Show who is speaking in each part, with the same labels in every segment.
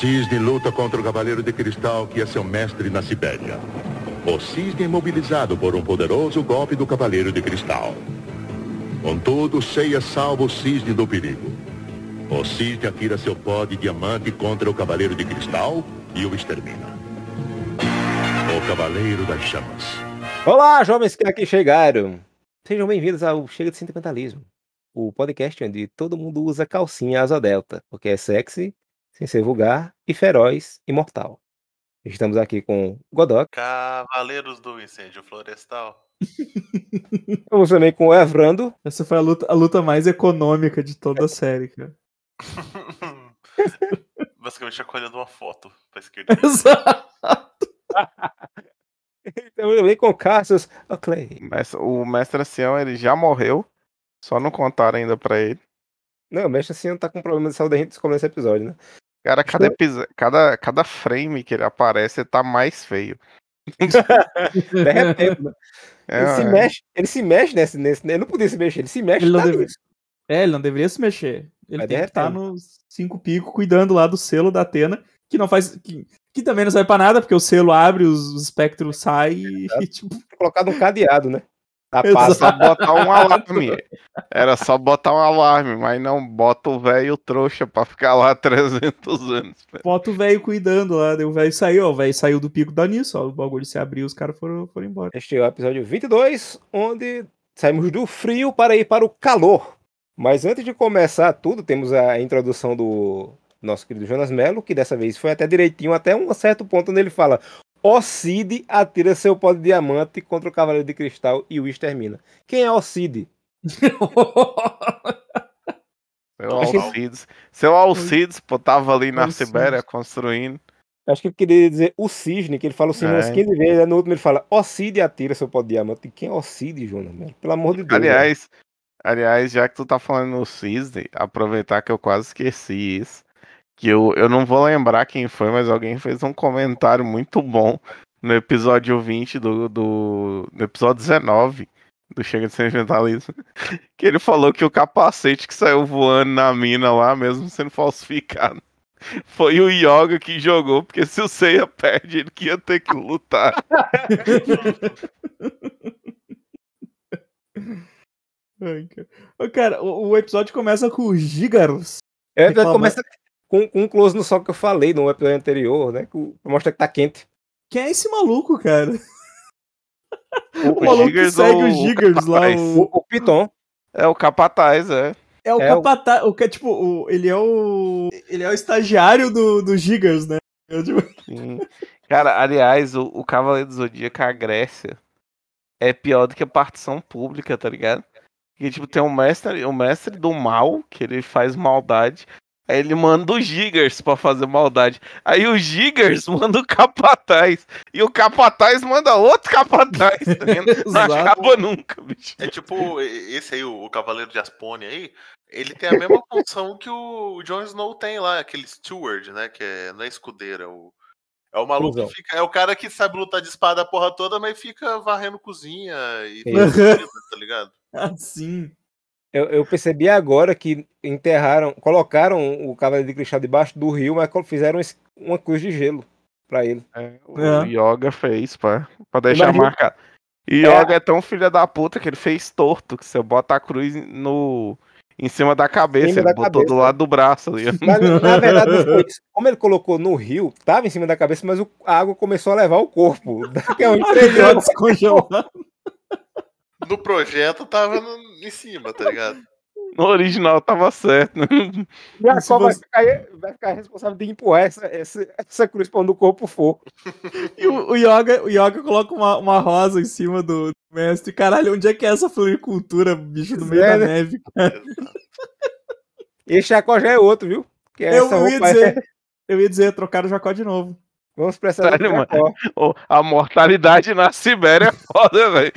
Speaker 1: Cisne luta contra o Cavaleiro de Cristal, que é seu mestre na Sibéria. O Cisne é imobilizado por um poderoso golpe do Cavaleiro de Cristal. Contudo, Seiya salva o Cisne do perigo. O Cisne atira seu pó de diamante contra o Cavaleiro de Cristal e o extermina. O Cavaleiro das Chamas.
Speaker 2: Olá, jovens que aqui chegaram. Sejam bem-vindos ao Chega de Sentimentalismo, o podcast onde todo mundo usa calcinha asa delta, porque é sexy, sem ser vulgar e feroz e mortal. Estamos aqui com Godok.
Speaker 3: Cavaleiros do Incêndio Florestal.
Speaker 2: Estamos também com o Evrando.
Speaker 4: Essa foi a luta, a luta mais econômica de toda a série, cara.
Speaker 3: Basicamente acolhendo uma foto pra esquerda.
Speaker 4: Exato.
Speaker 2: Estamos também com o Cassius Oclay.
Speaker 5: Mas o mestre ancião ele já morreu, só não contaram ainda pra ele.
Speaker 2: Não, o mestre não tá com problema de saúde, a gente descobriu nesse episódio, né?
Speaker 5: Cara, cada, episo- cada, cada frame que ele aparece tá mais feio.
Speaker 2: De repente, né?
Speaker 5: É,
Speaker 2: ele se
Speaker 5: é.
Speaker 2: mexe, ele se mexe nesse, nesse. Ele não podia se mexer, ele se mexe.
Speaker 4: Ele não
Speaker 2: tá
Speaker 4: deve-
Speaker 2: nisso.
Speaker 4: É, ele não deveria se mexer. Ele
Speaker 2: Mas
Speaker 4: tem que estar
Speaker 2: repente.
Speaker 4: nos cinco picos cuidando lá do selo da Atena, que não faz. Que, que também não serve pra nada, porque o selo abre, os, os espectros saem e, e, tipo.
Speaker 2: Colocado um cadeado, né? Passa.
Speaker 5: Só botar um alarme. Era só botar um alarme, mas não bota o velho trouxa pra ficar lá 300 anos. velho.
Speaker 4: Bota o velho cuidando lá. daí O velho saiu, ó. O velho saiu do pico da nisso, ó. O bagulho se abriu, os caras foram, foram embora.
Speaker 2: Este é o episódio 22, onde saímos do frio para ir para o calor. Mas antes de começar tudo, temos a introdução do nosso querido Jonas Mello, que dessa vez foi até direitinho, até um certo ponto onde ele fala: O Cid atira seu pó de diamante contra o Cavaleiro de Cristal e o extermina. Quem é o Cid?
Speaker 5: Seu Alcides. Seu Alcides, pô, tava ali na
Speaker 4: Alcides.
Speaker 5: Sibéria construindo.
Speaker 2: Acho que ele queria dizer o cisne, que ele fala o cisne
Speaker 5: É.
Speaker 2: umas 15 vezes, aí no último ele fala: O Cid atira seu pó de diamante. Quem é o Cid, Jonas Mello? Pelo amor de Deus. velho.
Speaker 5: Aliás, aliás, já que tu tá falando no Cisne, aproveitar que eu quase esqueci isso. Que eu, eu não vou lembrar quem foi, mas alguém fez um comentário muito bom no episódio 20 do. do no episódio 19 do Chega de Sentimentalismo. Que ele falou que o capacete que saiu voando na mina lá, mesmo sendo falsificado. Foi o Yoga que jogou, porque se o Seiya perde, ele que ia ter que lutar.
Speaker 4: Ai, cara. Ô, cara, o, o episódio começa com o Gigaros.
Speaker 2: É, o começa com, com um close no sol que eu falei no episódio anterior, né? Que o- mostra que tá quente.
Speaker 4: Quem é esse maluco, cara?
Speaker 5: O,
Speaker 4: O maluco que segue
Speaker 5: ou
Speaker 4: o
Speaker 5: o
Speaker 4: Gigas lá, o-
Speaker 2: O, o Piton.
Speaker 5: É o capataz, é.
Speaker 4: É o
Speaker 2: É o-
Speaker 4: capataz, o que é tipo, o, ele é o ele é o estagiário do, do Gigas, né? Eu, tipo,
Speaker 5: Sim. Cara, aliás, o, o Cavaleiro do Zodíaco, a Grécia, é pior do que a partição pública, tá ligado? Porque, tipo, tem o mestre, o mestre do mal, que ele faz maldade. Aí ele manda o Gigas pra fazer maldade. Aí o Gigas manda o Capataz. E o Capataz manda outro Capataz, tá? Não acaba nunca, bicho.
Speaker 3: É tipo, esse aí, o Cavaleiro de Aspone aí, ele tem a mesma função que o Jon Snow tem lá, aquele Steward, né? Que é, não é escudeiro, é o. É o maluco
Speaker 2: Cruzão.
Speaker 3: que fica. É o cara que sabe lutar de espada a porra toda, mas fica varrendo cozinha e comida, tá ligado?
Speaker 4: assim.
Speaker 2: Eu, eu percebi agora que enterraram, colocaram o Cavaleiro de Cristal debaixo do rio, mas fizeram uma cruz de gelo pra ele.
Speaker 5: É, o
Speaker 4: É.
Speaker 5: Yoga fez pra, pra deixar
Speaker 2: Imagina-
Speaker 5: marcado. E Yoga é tão filha da puta que ele fez torto, que você bota a cruz no, em cima da cabeça,
Speaker 2: cima
Speaker 5: ele
Speaker 2: da
Speaker 5: botou do
Speaker 2: cabeça.
Speaker 5: lado do braço ali.
Speaker 2: Mas, na verdade, como ele colocou no rio, tava em cima da cabeça, mas o- a água começou a levar o corpo. Daqui a
Speaker 4: descongelou.
Speaker 3: No projeto tava no- em cima, tá ligado?
Speaker 5: No original tava certo. né?
Speaker 2: Jacó
Speaker 4: Se
Speaker 2: vai,
Speaker 4: você-
Speaker 2: ficar, vai ficar responsável de empurrar essa, essa, essa cruz pra onde o corpo for.
Speaker 4: E o, o, Yoga, o Yoga coloca uma, uma rosa em cima do, do mestre. Caralho, onde é que é essa floricultura, bicho, no meio
Speaker 2: É,
Speaker 4: da
Speaker 2: né?
Speaker 4: neve?
Speaker 2: Esse Jacó já é outro, viu? Que é
Speaker 4: Eu,
Speaker 2: essa
Speaker 4: eu ia dizer, eu ia dizer, trocaram o Jacó de novo.
Speaker 2: Vamos pra essa
Speaker 5: Sério,
Speaker 2: Jacó.
Speaker 5: Ô, a mortalidade na Sibéria é foda, velho.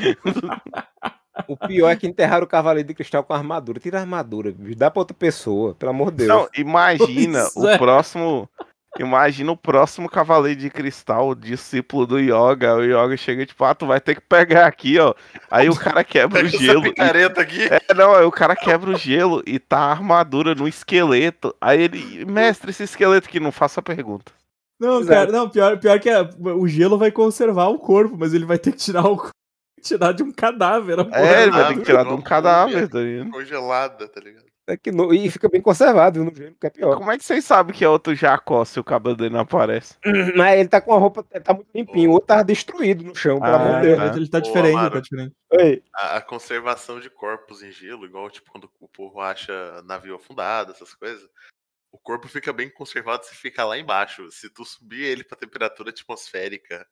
Speaker 2: O pior é que enterraram o Cavaleiro de Cristal com armadura. Tira a armadura, bicho. Dá pra outra pessoa, pelo amor de Deus.
Speaker 5: Não, imagina
Speaker 4: Pois é.
Speaker 5: o próximo. Imagina o próximo Cavaleiro de Cristal, o discípulo do Yoga. O Yoga chega tipo, ah, tu vai ter que pegar aqui, ó. Aí o cara quebra o
Speaker 3: essa
Speaker 5: gelo. e-
Speaker 3: picareta aqui.
Speaker 5: É, não, aí o cara quebra o gelo e tá a armadura no esqueleto. Aí ele, mestre, esse esqueleto aqui, não faça pergunta.
Speaker 4: Não,
Speaker 2: Exato.
Speaker 4: cara, não, pior, pior que é, o gelo vai conservar o corpo, mas ele vai ter que tirar o tirar de um cadáver. a porra
Speaker 5: É, ele vai ter que tirar de um cadáver, tá ligado?
Speaker 3: Congelada, tá ligado?
Speaker 2: É que no- E fica bem conservado no gelo, que é pior.
Speaker 5: Como é que vocês sabem que é outro Jacó se o cabelo dele não aparece?
Speaker 2: Mas ele tá com a roupa, ele tá muito limpinho. O outro tá destruído no chão, pelo
Speaker 5: Ah,
Speaker 2: amor de
Speaker 4: É,
Speaker 2: Deus.
Speaker 5: tá.
Speaker 4: ele tá
Speaker 3: Ô,
Speaker 4: diferente, ele
Speaker 3: Amaro.
Speaker 4: tá diferente.
Speaker 2: Oi.
Speaker 3: A, a conservação de corpos em gelo, igual tipo quando o povo acha navio afundado, essas coisas. O corpo fica bem conservado se fica lá embaixo. Se tu subir ele pra temperatura atmosférica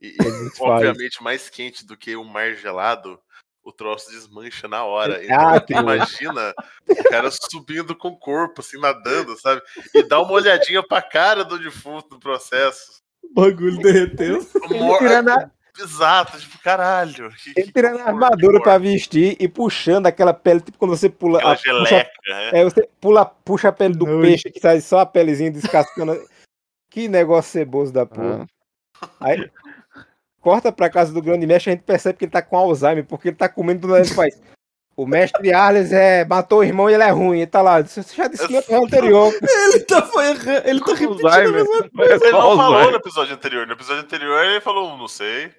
Speaker 3: e, e, obviamente mais quente do que o mar gelado, o troço desmancha na hora. Então imagina o cara subindo com o corpo, assim, nadando, sabe? E dá uma olhadinha pra cara do defunto no processo.
Speaker 4: O bagulho derreteu.
Speaker 3: Mor-
Speaker 2: tirando a-
Speaker 3: Exato, tipo, caralho. que-
Speaker 2: Ele tirando a armadura pra vestir e puxando aquela pele, tipo quando você pula.
Speaker 3: Aquela
Speaker 2: a- puxa,
Speaker 3: geleca, né?
Speaker 2: é, você pula, puxa a pele do
Speaker 4: Não,
Speaker 2: peixe que sai só a pelezinha descascando. que negócio ceboso da porra. Aí corta pra casa do grande mestre, a gente percebe que ele tá com Alzheimer, porque ele tá comendo tudo ele faz. O mestre Arles é, matou o irmão e ele é ruim. Ele tá lá. Você já disse que no episódio anterior.
Speaker 4: Ele tá, foi errando, ele tá repetindo a
Speaker 5: Alzheimer.
Speaker 4: mesma
Speaker 5: Parece
Speaker 3: Ele não falou no episódio anterior. No episódio anterior ele falou, não sei.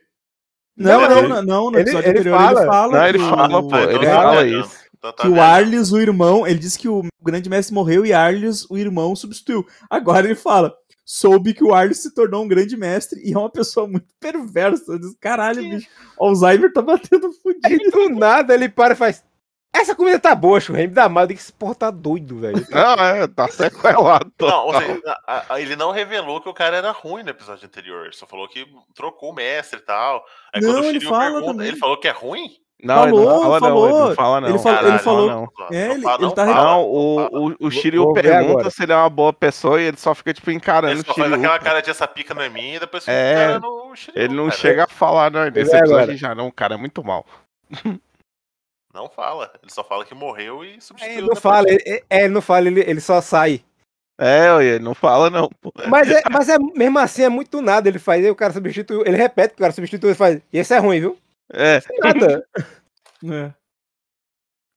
Speaker 4: Não,
Speaker 2: Não,
Speaker 4: não,
Speaker 2: ele-
Speaker 4: não, não, no
Speaker 2: ele-
Speaker 4: episódio
Speaker 2: ele
Speaker 4: anterior
Speaker 2: fala.
Speaker 4: ele fala.
Speaker 5: Não, ele
Speaker 4: que
Speaker 5: fala,
Speaker 4: o-
Speaker 5: pô,
Speaker 3: Ah,
Speaker 5: ele
Speaker 3: então
Speaker 2: tá
Speaker 5: fala
Speaker 3: viajando.
Speaker 5: isso.
Speaker 3: Então tá
Speaker 4: Que o. Arles, o irmão, ele disse que o grande mestre morreu e Arles, o irmão, substituiu. Agora ele fala: soube que o Arles se tornou um grande mestre e é uma pessoa muito perversa. Eu disse, Caralho, bicho, Alzheimer tá batendo
Speaker 2: Aí
Speaker 4: fudido.
Speaker 2: do nada ele para e faz. Essa comida tá boa, churrasco. Me dá mal. Eu digo, esse porra tá doido, velho.
Speaker 5: Não, é, tá sequelado.
Speaker 3: Não, seja, a- a- ele não revelou que o cara era ruim no episódio anterior. Ele só falou que trocou o mestre e tal. Aí
Speaker 4: Não,
Speaker 3: quando o
Speaker 4: ele fala
Speaker 3: pergunta,
Speaker 4: também.
Speaker 3: ele falou que é ruim?
Speaker 5: Não, ele não
Speaker 4: Falou,
Speaker 5: fala não,
Speaker 4: falou.
Speaker 5: ele não fala não.
Speaker 4: Ele fala-
Speaker 3: Caralho,
Speaker 4: falou-
Speaker 5: não.
Speaker 4: É,
Speaker 3: Não
Speaker 4: ele-
Speaker 3: fala,
Speaker 4: ele
Speaker 3: não
Speaker 4: tá
Speaker 3: fala,
Speaker 5: Não,
Speaker 3: não
Speaker 5: o, o, o Shiryu
Speaker 2: vou
Speaker 5: pergunta
Speaker 2: agora.
Speaker 5: se ele é uma boa pessoa e ele só fica, tipo, encarando
Speaker 3: Ele
Speaker 5: o
Speaker 3: só faz
Speaker 5: Shiryu.
Speaker 3: aquela cara de essa pica não é minha e depois fica
Speaker 5: É,
Speaker 3: encarando o Shiryu,
Speaker 5: Ele não
Speaker 3: cara.
Speaker 5: chega a falar, não. Nesse
Speaker 2: ver
Speaker 5: episódio já não, o cara é muito mal.
Speaker 3: Não fala. Ele só fala que morreu e
Speaker 2: É,
Speaker 3: substituiu.
Speaker 2: Ele não fala, ele, é, ele não fala, ele, ele só sai.
Speaker 5: É, ele não fala não.
Speaker 2: Mas, é, mas é, mesmo assim é muito nada. Ele faz, aí o cara substitui, ele repete que o cara substitui e faz. E esse é ruim, viu?
Speaker 5: É.
Speaker 2: Nada.
Speaker 4: É.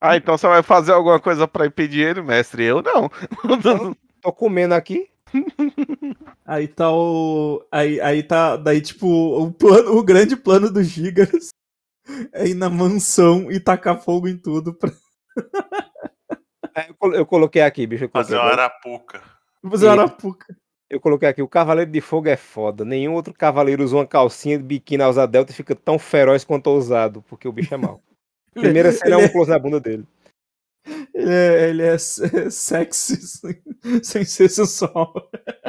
Speaker 5: Ah, então você vai fazer alguma coisa pra impedir ele, mestre? Eu não.
Speaker 2: Tô comendo aqui.
Speaker 4: Aí tá o. Aí, aí tá. Daí, tipo, o, plano, o grande plano do Gigas é ir na mansão e tacar fogo em tudo pra
Speaker 2: É, Eu, colo- eu coloquei aqui, bicho. Coloquei,
Speaker 3: Fazer uma arapuca.
Speaker 4: fazer uma arapuca.
Speaker 2: eu coloquei aqui. O Cavaleiro de Fogo é foda. Nenhum outro cavaleiro usa uma calcinha de biquíni na usa delta e fica tão feroz quanto ousado, porque o bicho é mau. Primeira cena é um close na bunda dele.
Speaker 4: ele é, ele é se- sexy sem, sem ser sensual.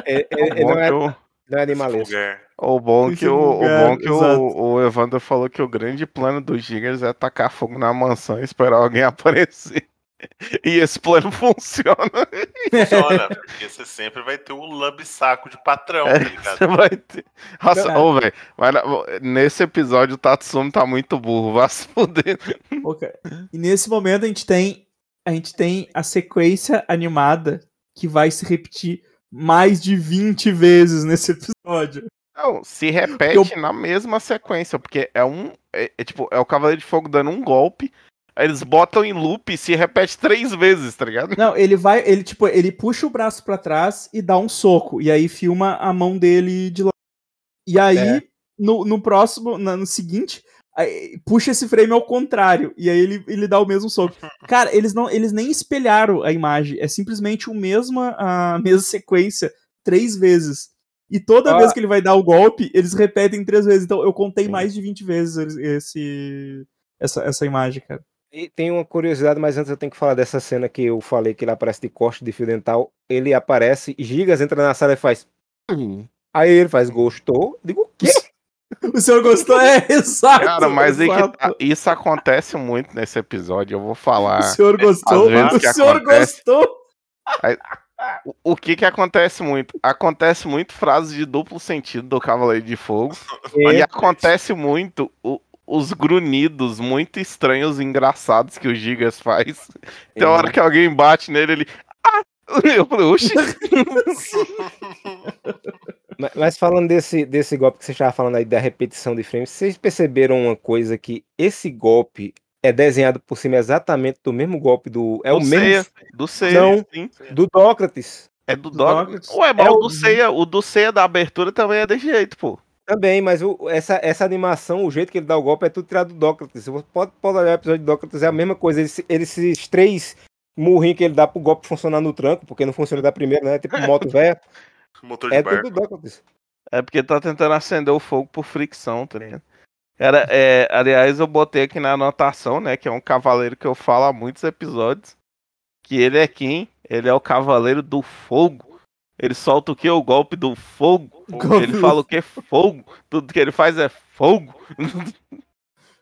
Speaker 2: É, é, ele não, é, não é animalesco.
Speaker 5: O bom que, o, o, bom que o, o Evandro falou que o grande plano dos Gigas é tacar fogo na mansão e esperar alguém aparecer. E esse plano funciona.
Speaker 3: Funciona, porque você sempre vai ter o lambe-saco de patrão, tá
Speaker 5: É, você vai ter. Nossa, ô, velho. Nesse episódio o Tatsumi tá muito burro. Vai se fuder.
Speaker 4: Cara. E nesse momento a gente tem a gente tem a sequência animada que vai se repetir mais de 20 vezes nesse episódio.
Speaker 5: Não, se repete
Speaker 4: Porque
Speaker 5: na mesma sequência, porque é um. É, é tipo, é o Cavaleiro de Fogo dando um golpe. Aí eles botam em loop e se repete três vezes, tá ligado?
Speaker 4: Não, ele vai, ele tipo, ele puxa o braço pra trás e dá um soco e aí filma a mão dele de lá. E aí
Speaker 2: É.
Speaker 4: no, no próximo, no seguinte, aí, puxa esse frame ao contrário e aí ele, ele dá o mesmo soco. Cara, eles não, eles nem espelharam a imagem, é simplesmente o mesma a mesma sequência três vezes. E toda
Speaker 2: Ah.
Speaker 4: vez que ele vai dar o golpe, eles repetem três vezes. Então eu contei
Speaker 5: Sim.
Speaker 4: mais de 20 vezes esse essa, essa imagem, cara.
Speaker 2: E tem uma curiosidade, mas antes eu tenho que falar dessa cena que eu falei que ele aparece de corte de fio dental. Ele aparece, Gigas entra na sala e faz. Aí ele faz, gostou? Digo, o quê?
Speaker 4: O senhor gostou? É, exato.
Speaker 5: Cara, mas é que tá- isso acontece muito nesse episódio. Eu vou falar.
Speaker 4: O senhor gostou? O senhor
Speaker 5: acontece-
Speaker 4: gostou?
Speaker 5: O- O que que acontece muito? Acontece muito frase de duplo sentido do Cavaleiro de Fogo. E acontece muito o- os grunhidos muito estranhos e engraçados que o Gigas faz. Tem hora que alguém bate nele, ele. Ah! Eu falei, oxi.
Speaker 2: Mas falando desse, desse golpe que você estava falando aí da repetição de frames, vocês perceberam uma coisa que esse golpe é desenhado por cima exatamente do mesmo golpe do. É
Speaker 5: do
Speaker 2: o mesmo
Speaker 5: Ceia, do Ceia,
Speaker 2: Não.
Speaker 5: sim.
Speaker 2: do Dócrates.
Speaker 5: É do
Speaker 4: Do
Speaker 5: Dócrates.
Speaker 4: Dócrates.
Speaker 5: Ué, mas
Speaker 2: É
Speaker 5: o do Ceia, o do Ceia da abertura também é desse jeito, pô.
Speaker 2: Também, mas o- essa, essa animação, o jeito que ele dá o golpe é tudo tirado do Dócrates. Você pode, pode olhar o episódio de Dócrates, é a mesma coisa. Eles, eles- esses três murrinhos que ele dá pro golpe funcionar no tranco, porque não funciona da primeira, né? Tipo moto velha.
Speaker 3: Motor de
Speaker 2: É
Speaker 3: barco.
Speaker 2: tudo.
Speaker 5: É porque tá tentando acender o fogo por fricção, tá ligado? Era, é, aliás, eu botei aqui na anotação, né? Que é um cavaleiro que eu falo há muitos episódios. Que ele é quem? Ele é o cavaleiro do fogo. Ele solta o que? O golpe do fogo.
Speaker 4: Golpe
Speaker 5: Ele
Speaker 4: do
Speaker 5: fala o que? Fogo. Tudo que ele faz é fogo.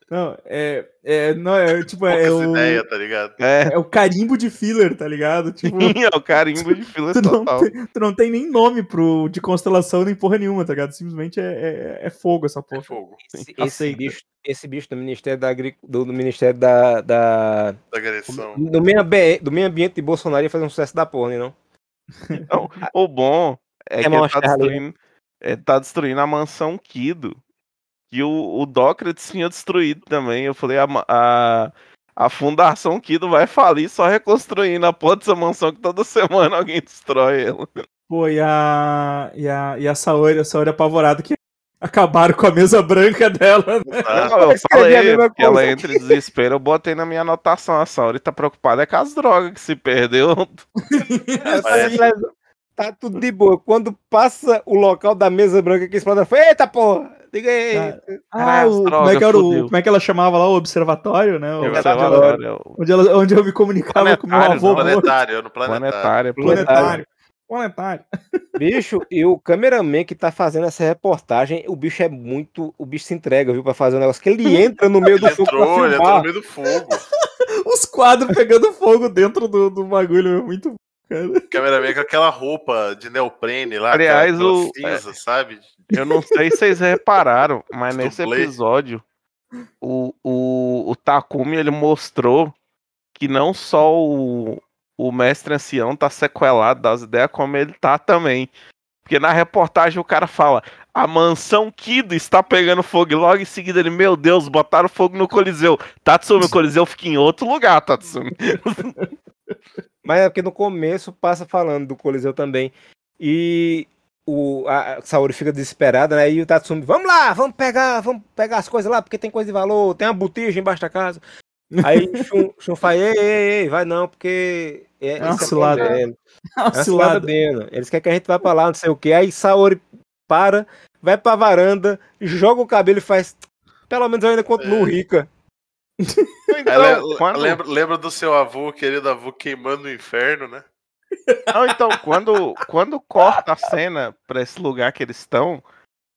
Speaker 4: Não, é. é não, é tipo, é, o,
Speaker 3: ideias, tá ligado?
Speaker 5: É,
Speaker 4: é o carimbo de filler, tá ligado? Tipo,
Speaker 5: é o carimbo de fila
Speaker 4: tu não,
Speaker 5: total.
Speaker 4: tem, tu não tem nem nome pro, de constelação nem porra nenhuma, tá ligado? Simplesmente é, é, é fogo essa
Speaker 3: É
Speaker 4: porra.
Speaker 3: fogo.
Speaker 2: Esse, esse
Speaker 4: aceita.
Speaker 2: bicho, esse bicho do Ministério da Agric... do, do Ministério da. da...
Speaker 3: Da agressão.
Speaker 2: Do, meio ambi- do meio ambiente de Bolsonaro ia fazer um sucesso da porra, né, não?
Speaker 5: Não, o bom é
Speaker 2: É
Speaker 5: que tá
Speaker 2: né?
Speaker 5: destruindo, ele tá destruindo a mansão Kido. Que o, o Dócrates tinha destruído também. Eu falei, a, a, a fundação Kido vai falir só reconstruindo a porra dessa mansão que toda semana alguém destrói ela.
Speaker 4: Pô, e a. E a, e a Saori, a Saori apavorada que acabaram com a mesa branca dela. né?
Speaker 5: Não, eu falei,
Speaker 2: mesma
Speaker 5: que ela entra em desespero, eu botei na minha anotação. A Saori tá preocupada é com as drogas que se perdeu.
Speaker 3: Parece.
Speaker 2: Tá tudo de boa. Quando passa o local da mesa branca que explode, foi, eita porra! Diga aí.
Speaker 4: Ah,
Speaker 5: Caralho,
Speaker 4: o,
Speaker 5: droga,
Speaker 4: como, é que era o, como é que ela chamava lá? O observatório, né? O-
Speaker 2: Observatório.
Speaker 5: olha, o
Speaker 4: onde, ela, onde eu me comunicava com meu
Speaker 5: Planetário,
Speaker 4: avô.
Speaker 3: Planetário, no planetário.
Speaker 5: Planetária,
Speaker 4: Planetário. Planetário.
Speaker 2: Bicho, e o cameraman que tá fazendo essa reportagem, o bicho é muito. O bicho se entrega, viu, pra fazer um negócio que ele entra no meio do
Speaker 3: Ele
Speaker 2: fogo pra
Speaker 3: entrou, ele entrou no meio do fogo.
Speaker 4: Os quadros pegando fogo dentro do, do bagulho. É muito. Cara.
Speaker 3: Cameraman com aquela roupa de neoprene lá,
Speaker 5: Aliás,
Speaker 3: aquela,
Speaker 5: o-
Speaker 3: cinza, sabe?
Speaker 5: Eu não sei se vocês repararam, mas
Speaker 3: Os
Speaker 5: nesse
Speaker 3: dublê.
Speaker 5: episódio, o, o, o Takumi ele mostrou que não só o, o mestre ancião tá sequelado das ideias, como ele tá também. Porque na reportagem o cara fala: a mansão Kido está pegando fogo. E logo em seguida ele, meu Deus, botaram fogo no Coliseu. Tatsumi, o Coliseu fica em outro lugar, Tatsumi.
Speaker 2: Mas é porque no começo passa falando do Coliseu também. E o, a Saori fica desesperada, né? E o Tatsumi, vamos lá, vamos pegar, vamos pegar as coisas lá, porque tem coisa de valor, tem uma botija embaixo da casa. Aí Shun, Shun fala, ei, ei, ei, vai não, porque é,
Speaker 4: É uma
Speaker 2: é
Speaker 4: cilada.
Speaker 2: problema, é uma
Speaker 4: Cilada.
Speaker 2: Eles querem que a gente vá pra lá, não sei o que. Aí Saori para, vai pra varanda, joga o cabelo e faz. Pelo menos eu ainda continuo
Speaker 3: É.
Speaker 2: rica.
Speaker 5: Então,
Speaker 3: le-
Speaker 5: quando-
Speaker 3: lembra, lembra do seu avô, querido avô, queimando no inferno, né?
Speaker 5: Não, então, quando, quando corta a cena pra esse lugar que eles estão,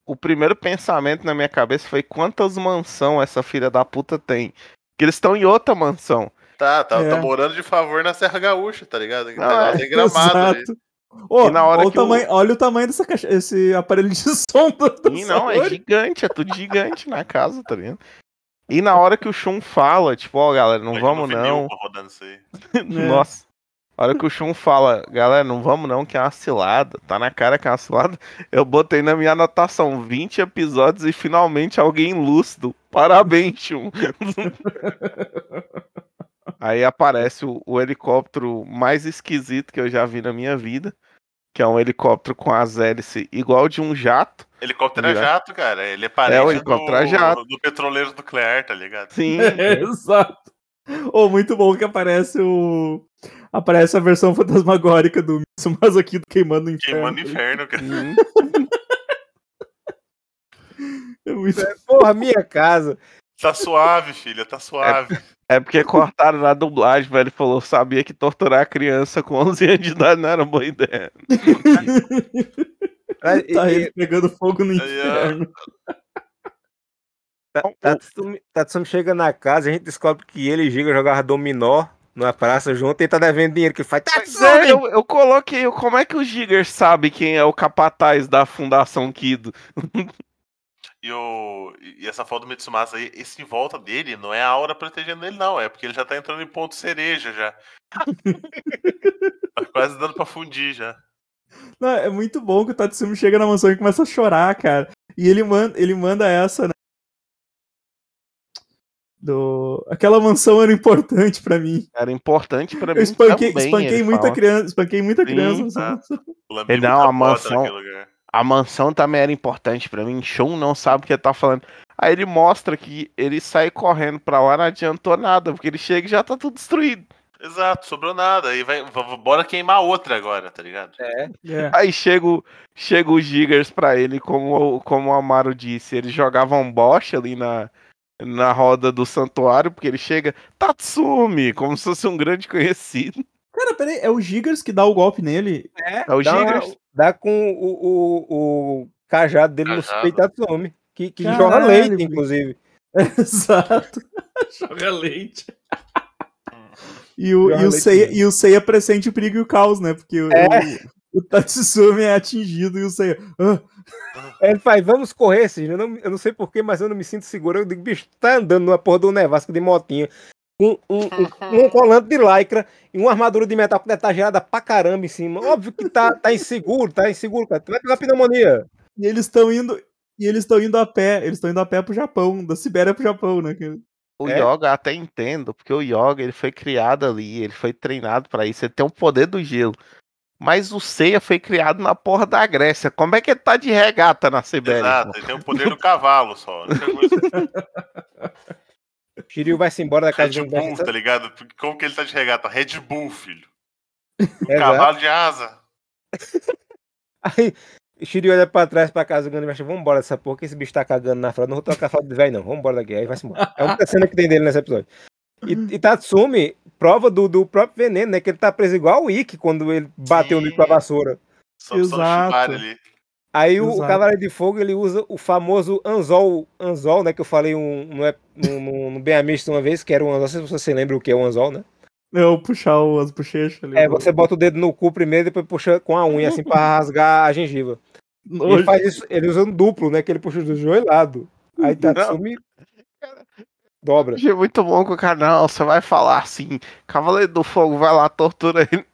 Speaker 5: o primeiro pensamento na minha cabeça foi quantas mansão essa filha da puta tem. Que eles estão em outra mansão.
Speaker 3: Tá, tá,
Speaker 4: É.
Speaker 3: tá morando de favor na Serra Gaúcha, tá ligado?
Speaker 5: Não, é,
Speaker 3: tem gramado ali.
Speaker 4: Exato. Ô,
Speaker 5: E na hora
Speaker 4: olha, o
Speaker 5: que o-
Speaker 4: tamanho, olha o tamanho dessa caixa, esse aparelho de som do, do
Speaker 5: E não, é gigante, é tudo gigante na casa, tá ligado? E na hora que o Shun fala, tipo, ó, galera, não
Speaker 3: Imagina
Speaker 5: vamos não.
Speaker 3: Rodando isso aí.
Speaker 5: Nossa. A hora que o Shun fala, galera, não vamos não, que é uma cilada. Tá na cara que é uma cilada. Eu botei na minha anotação 20 episódios e finalmente alguém lúcido. Parabéns, Shun. Aí aparece o, o helicóptero mais esquisito que eu já vi na minha vida. Que é um helicóptero com as hélices igual de um jato.
Speaker 3: Helicóptero é
Speaker 5: Vira.
Speaker 3: jato, cara. Ele é parente
Speaker 5: É, o helicóptero é
Speaker 3: do,
Speaker 5: jato.
Speaker 3: do petroleiro nuclear, tá ligado?
Speaker 5: Sim.
Speaker 4: É, exato. Ô, muito bom que aparece o. Aparece a versão fantasmagórica do do Queimando no Inferno.
Speaker 3: Queimando inferno, cara.
Speaker 5: Sim.
Speaker 4: É muito...
Speaker 2: Porra, minha casa.
Speaker 3: Tá suave, filha, tá suave.
Speaker 5: É porque cortaram na dublagem, velho. Ele falou, sabia que torturar a criança com 11 anos de idade não era boa ideia.
Speaker 4: Tá
Speaker 2: e-
Speaker 4: ele pegando fogo no inferno.
Speaker 2: Ta- Tatsumi, Tatsumi chega na casa e a gente descobre que ele e Giga jogavam dominó numa praça junto e tá devendo dinheiro que faz. Tatsumi!
Speaker 5: é, eu, eu coloquei, como é que o Giger sabe quem é o capataz da Fundação Kido?
Speaker 3: E, o, e essa foto do Mitsumasa aí, esse em volta dele não é a aura protegendo ele, não. É porque ele já tá entrando em ponto cereja já. tá quase dando pra fundir já.
Speaker 4: Não, é muito bom que o Tatsumi chega na mansão e começa a chorar, cara. E ele manda, ele manda essa, né? Do... Aquela mansão era importante pra mim.
Speaker 5: Era importante pra mim
Speaker 4: Eu espanquei,
Speaker 5: também,
Speaker 4: espanquei muita
Speaker 5: fala.
Speaker 4: criança, espanquei muita
Speaker 5: Sim,
Speaker 4: criança.
Speaker 3: tá.
Speaker 5: Ele dá
Speaker 3: muita
Speaker 5: uma mansão. A mansão também era importante pra mim. Shun não sabe o que ele tá falando. Aí ele mostra que ele sai correndo pra lá, não adiantou nada, porque ele chega e já tá tudo destruído.
Speaker 3: Exato, sobrou nada. E vai, bora queimar outra agora, tá ligado?
Speaker 2: É.
Speaker 4: É.
Speaker 5: Aí chega, o- chega o Gigas pra ele, como, o- como o Amaro disse, eles jogavam bocha ali na, na roda do santuário, porque ele chega, Tatsumi, como se fosse um grande conhecido.
Speaker 4: Cara, peraí, é o Gigas que dá o golpe nele?
Speaker 5: É o
Speaker 2: dá, uma-
Speaker 5: Gigas.
Speaker 2: dá com o, o, o cajado dele no
Speaker 3: Cajado.
Speaker 2: Peitatsumi. Que, que
Speaker 4: Caralho,
Speaker 2: joga leite,
Speaker 4: bicho.
Speaker 2: inclusive.
Speaker 4: Exato. Joga leite. E o,
Speaker 2: Joga
Speaker 4: e, o Seiya, e o Seiya pressente o perigo e o caos, né? Porque o,
Speaker 2: É.
Speaker 4: o, o Tatsumi é atingido e o Seiya. "Ah,
Speaker 2: Ele faz, vamos correr, Cisne. Eu não, eu não sei porquê, mas eu não me sinto seguro. Eu digo, bicho, tu tá andando numa porra do nevasca de motinha. Com um, um, um colante de lycra e uma armadura de metal com detalhada pra caramba em cima. Óbvio que tá, tá inseguro, tá inseguro, cara. Tu vai pegar pneumonia.
Speaker 4: E eles estão indo. E eles estão indo a pé. Eles estão indo a pé pro Japão, da Sibéria pro Japão, né? que-
Speaker 5: O
Speaker 2: É.
Speaker 5: Yoga até entendo, porque o Yoga ele foi criado ali, ele foi treinado pra isso, ele tem o poder do gelo. Mas o Seiya foi criado na porra da Grécia. Como é que ele tá de regata na Sibéria?
Speaker 3: Exato,
Speaker 5: pô?
Speaker 3: ele tem o poder do cavalo só.
Speaker 2: Shiryu vai-se embora da casa
Speaker 3: Red
Speaker 2: do
Speaker 3: Bull, tá ligado? Como que ele tá de regata? Red Bull, filho. Um cavalo de asa.
Speaker 2: Aí Shiryu olha pra trás pra casa do Gandhi e vamos embora dessa porra, que esse bicho tá cagando na frente. Não vou trocar a fralda de velho, não. Vamos embora daqui. Aí vai-se embora. É a única cena que tem dele nesse episódio. E, e Tatsumi prova do, do próprio veneno, né? Que ele tá preso igual o Ikki quando ele bateu
Speaker 3: Sim.
Speaker 2: no Ikki com a vassoura.
Speaker 3: Só só
Speaker 4: Exato.
Speaker 3: Shibari ali.
Speaker 2: Aí o, o. Cavaleiro de Fogo ele usa o famoso anzol, anzol, né? Que eu falei um, no, no, no Bem Amisto uma vez, que era um anzol. Não sei se você lembra o que é o anzol, né?
Speaker 4: Eu puxar o- as bochechas ali.
Speaker 2: É, você bota o dedo no cu primeiro e depois puxa com a unha, assim, pra rasgar a gengiva. E Ele faz isso, ele usa um duplo, né? Que ele puxa do joelhado. Aí Tatsumi dobra.
Speaker 5: Achei muito bom com o não, você vai falar assim, Cavaleiro do Fogo, vai lá, tortura ele.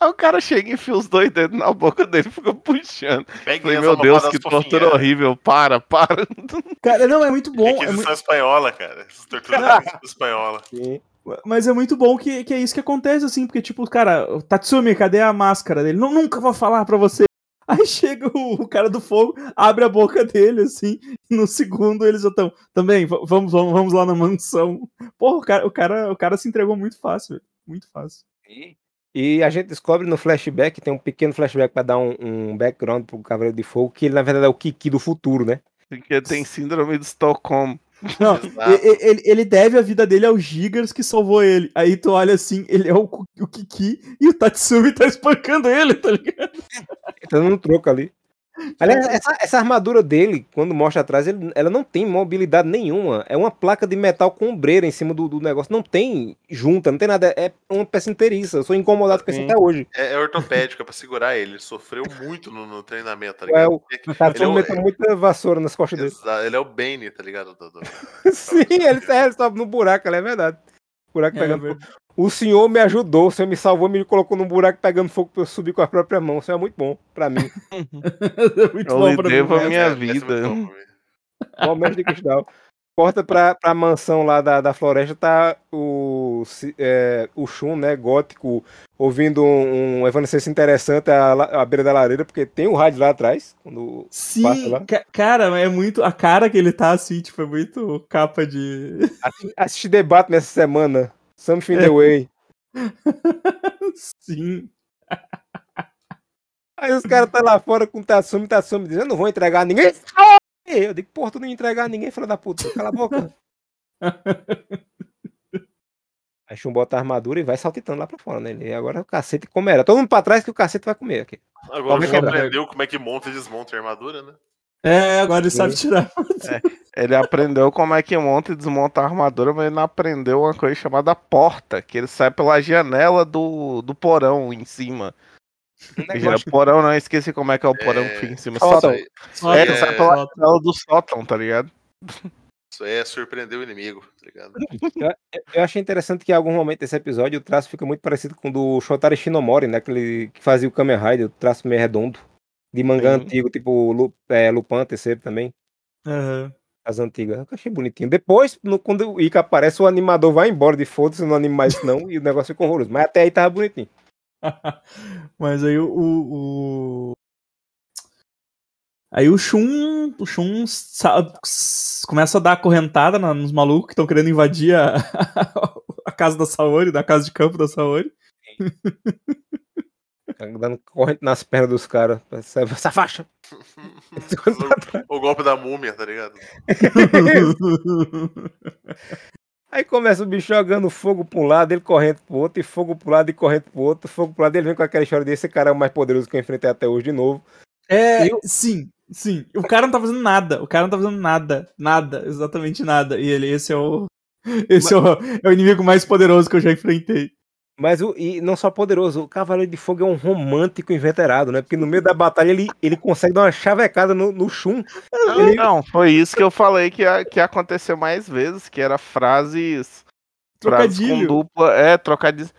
Speaker 5: Aí o cara chega e enfia os dois dedos na boca dele e fica puxando.
Speaker 3: Peguem
Speaker 5: Falei, meu Deus, que tortura horrível, para, para.
Speaker 4: Cara, não, é muito bom. É muito-
Speaker 3: espanhola, cara. Requisição espanhola.
Speaker 2: Sim.
Speaker 4: Mas é muito bom que, que é isso que acontece, assim, porque, tipo, cara, o Tatsumi, cadê a máscara dele? Não, nunca vou falar pra você. Aí chega o, o cara do fogo, abre a boca dele, assim, e no segundo eles já estão. Também, vamos, vamos, vamos lá na mansão. Porra, o cara, o cara, o cara se entregou muito fácil, velho. Muito fácil.
Speaker 2: E a gente descobre no flashback, tem um pequeno flashback pra dar um, um background pro Cavaleiro de Fogo, que ele na verdade é o Kiki do futuro, né?
Speaker 5: Porque tem síndrome de Estocolmo.
Speaker 4: Não, e- e- ele, ele deve a vida dele ao Gigas que salvou ele. Aí tu olha assim, ele é o, o Kiki e o Tatsumi tá espancando ele, tá ligado?
Speaker 2: Tá dando um troco ali. Aliás, essa, essa armadura dele, quando mostra atrás, ele- ela não tem mobilidade nenhuma. É uma placa de metal com ombreira em cima do, do negócio. Não tem junta, não tem nada. É uma peça inteiriça. Eu sou incomodado com isso até hoje.
Speaker 3: É, é ortopédico, é pra segurar ele. Ele sofreu muito no, no treinamento, tá
Speaker 2: É,
Speaker 3: ligado?
Speaker 2: o-
Speaker 3: Porque
Speaker 2: O cara
Speaker 3: ele, é o,
Speaker 2: meteu muita vassoura nas costas dele.
Speaker 3: ele é o Bane, tá ligado? Do- do-
Speaker 2: Sim, ele, é, ele sobe no buraco, é verdade. Buraco
Speaker 4: É,
Speaker 2: pegando. O senhor me ajudou, o senhor me salvou, me colocou num buraco pegando fogo pra eu subir com a própria mão. Isso é muito bom pra mim.
Speaker 4: É muito
Speaker 5: Eu
Speaker 4: bom
Speaker 5: lhe
Speaker 4: pra
Speaker 5: devo
Speaker 4: mim.
Speaker 5: a minha
Speaker 3: é
Speaker 5: vida.
Speaker 3: bom pra mim.
Speaker 2: Ó, o mestre de cristal. Corta pra, pra mansão lá da, da floresta, tá o, é, o Shun, né, gótico, ouvindo um, um evanescência interessante à, à beira da lareira, porque tem o rádio lá atrás. Quando passa
Speaker 4: Sim,
Speaker 2: lá.
Speaker 4: ca- cara, é muito. A cara que ele tá assim, tipo, é muito capa de.
Speaker 2: Assi- Assisti debate nessa semana. Something in the way.
Speaker 4: Sim.
Speaker 2: Aí os caras tá lá fora com o Tatsumi, Tatsumi diz, eu não vou entregar ninguém. Eu digo, porra, tu não ia entregar ninguém, filho da puta. Cala a boca. Aí Shun bota a armadura e vai saltitando lá pra fora, né? Ele, agora o cacete comerá. Todo mundo pra trás que o cacete vai comer aqui.
Speaker 3: Agora
Speaker 2: quebrar.
Speaker 3: aprendeu como é que monta e desmonta a armadura, né?
Speaker 4: É, agora ele sabe tirar.
Speaker 5: Ele aprendeu como é que monta e desmonta a armadura, mas ele não aprendeu uma coisa chamada porta, que ele sai pela janela do, do porão em cima. Já, porão não, esqueci como é que é o porão que fica em cima.
Speaker 2: Sótão.
Speaker 5: Sótão. É, ele sai pela
Speaker 4: sótão.
Speaker 5: janela do sótão, tá ligado?
Speaker 3: Isso é surpreender o inimigo, tá ligado?
Speaker 2: Eu achei interessante que em algum momento desse episódio o traço fica muito parecido com o do Shotari Shinomori, né? Aquele que fazia o Kamen Rider, o traço meio redondo. De mangá
Speaker 5: Sim.
Speaker 2: antigo, tipo Lu, é, Lupin terceiro também.
Speaker 4: Aham.
Speaker 2: As antigas. Eu achei bonitinho. Depois, no- quando o Ica aparece, o animador vai embora de foda-se, não anima mais isso não, e o negócio fica horroroso. Mas até aí tava bonitinho.
Speaker 4: Mas aí o, o, Aí o Shun. O Shun sa- s- começa a dar correntada nos malucos que estão querendo invadir a, a casa da Saori, da casa de campo da Saori.
Speaker 2: Tá Dando corrente nas pernas dos caras. Essa, essa faixa.
Speaker 3: o, o golpe da múmia, tá ligado?
Speaker 2: Aí começa o bicho jogando fogo pra um lado, ele correndo pro outro, e fogo pro lado e correndo pro outro, fogo pro lado, ele vem com aquela história desse cara é o mais poderoso que eu enfrentei até hoje de novo.
Speaker 4: É,
Speaker 2: Eu-
Speaker 4: sim, sim. O cara não tá fazendo nada. O cara não tá fazendo nada. Nada, exatamente nada. E ele, esse é o. Esse é, o, é o inimigo mais poderoso que eu já enfrentei.
Speaker 2: Mas o, e não só poderoso, o Cavaleiro de Fogo é um romântico inveterado, né? Porque no meio da batalha ele, ele consegue dar uma chavecada no, no Shun. Ele-
Speaker 5: Não, foi isso que eu falei que ia, que ia acontecer mais vezes, que era frases. frases com
Speaker 4: Trocadilho.
Speaker 5: dupla. É, trocadilho.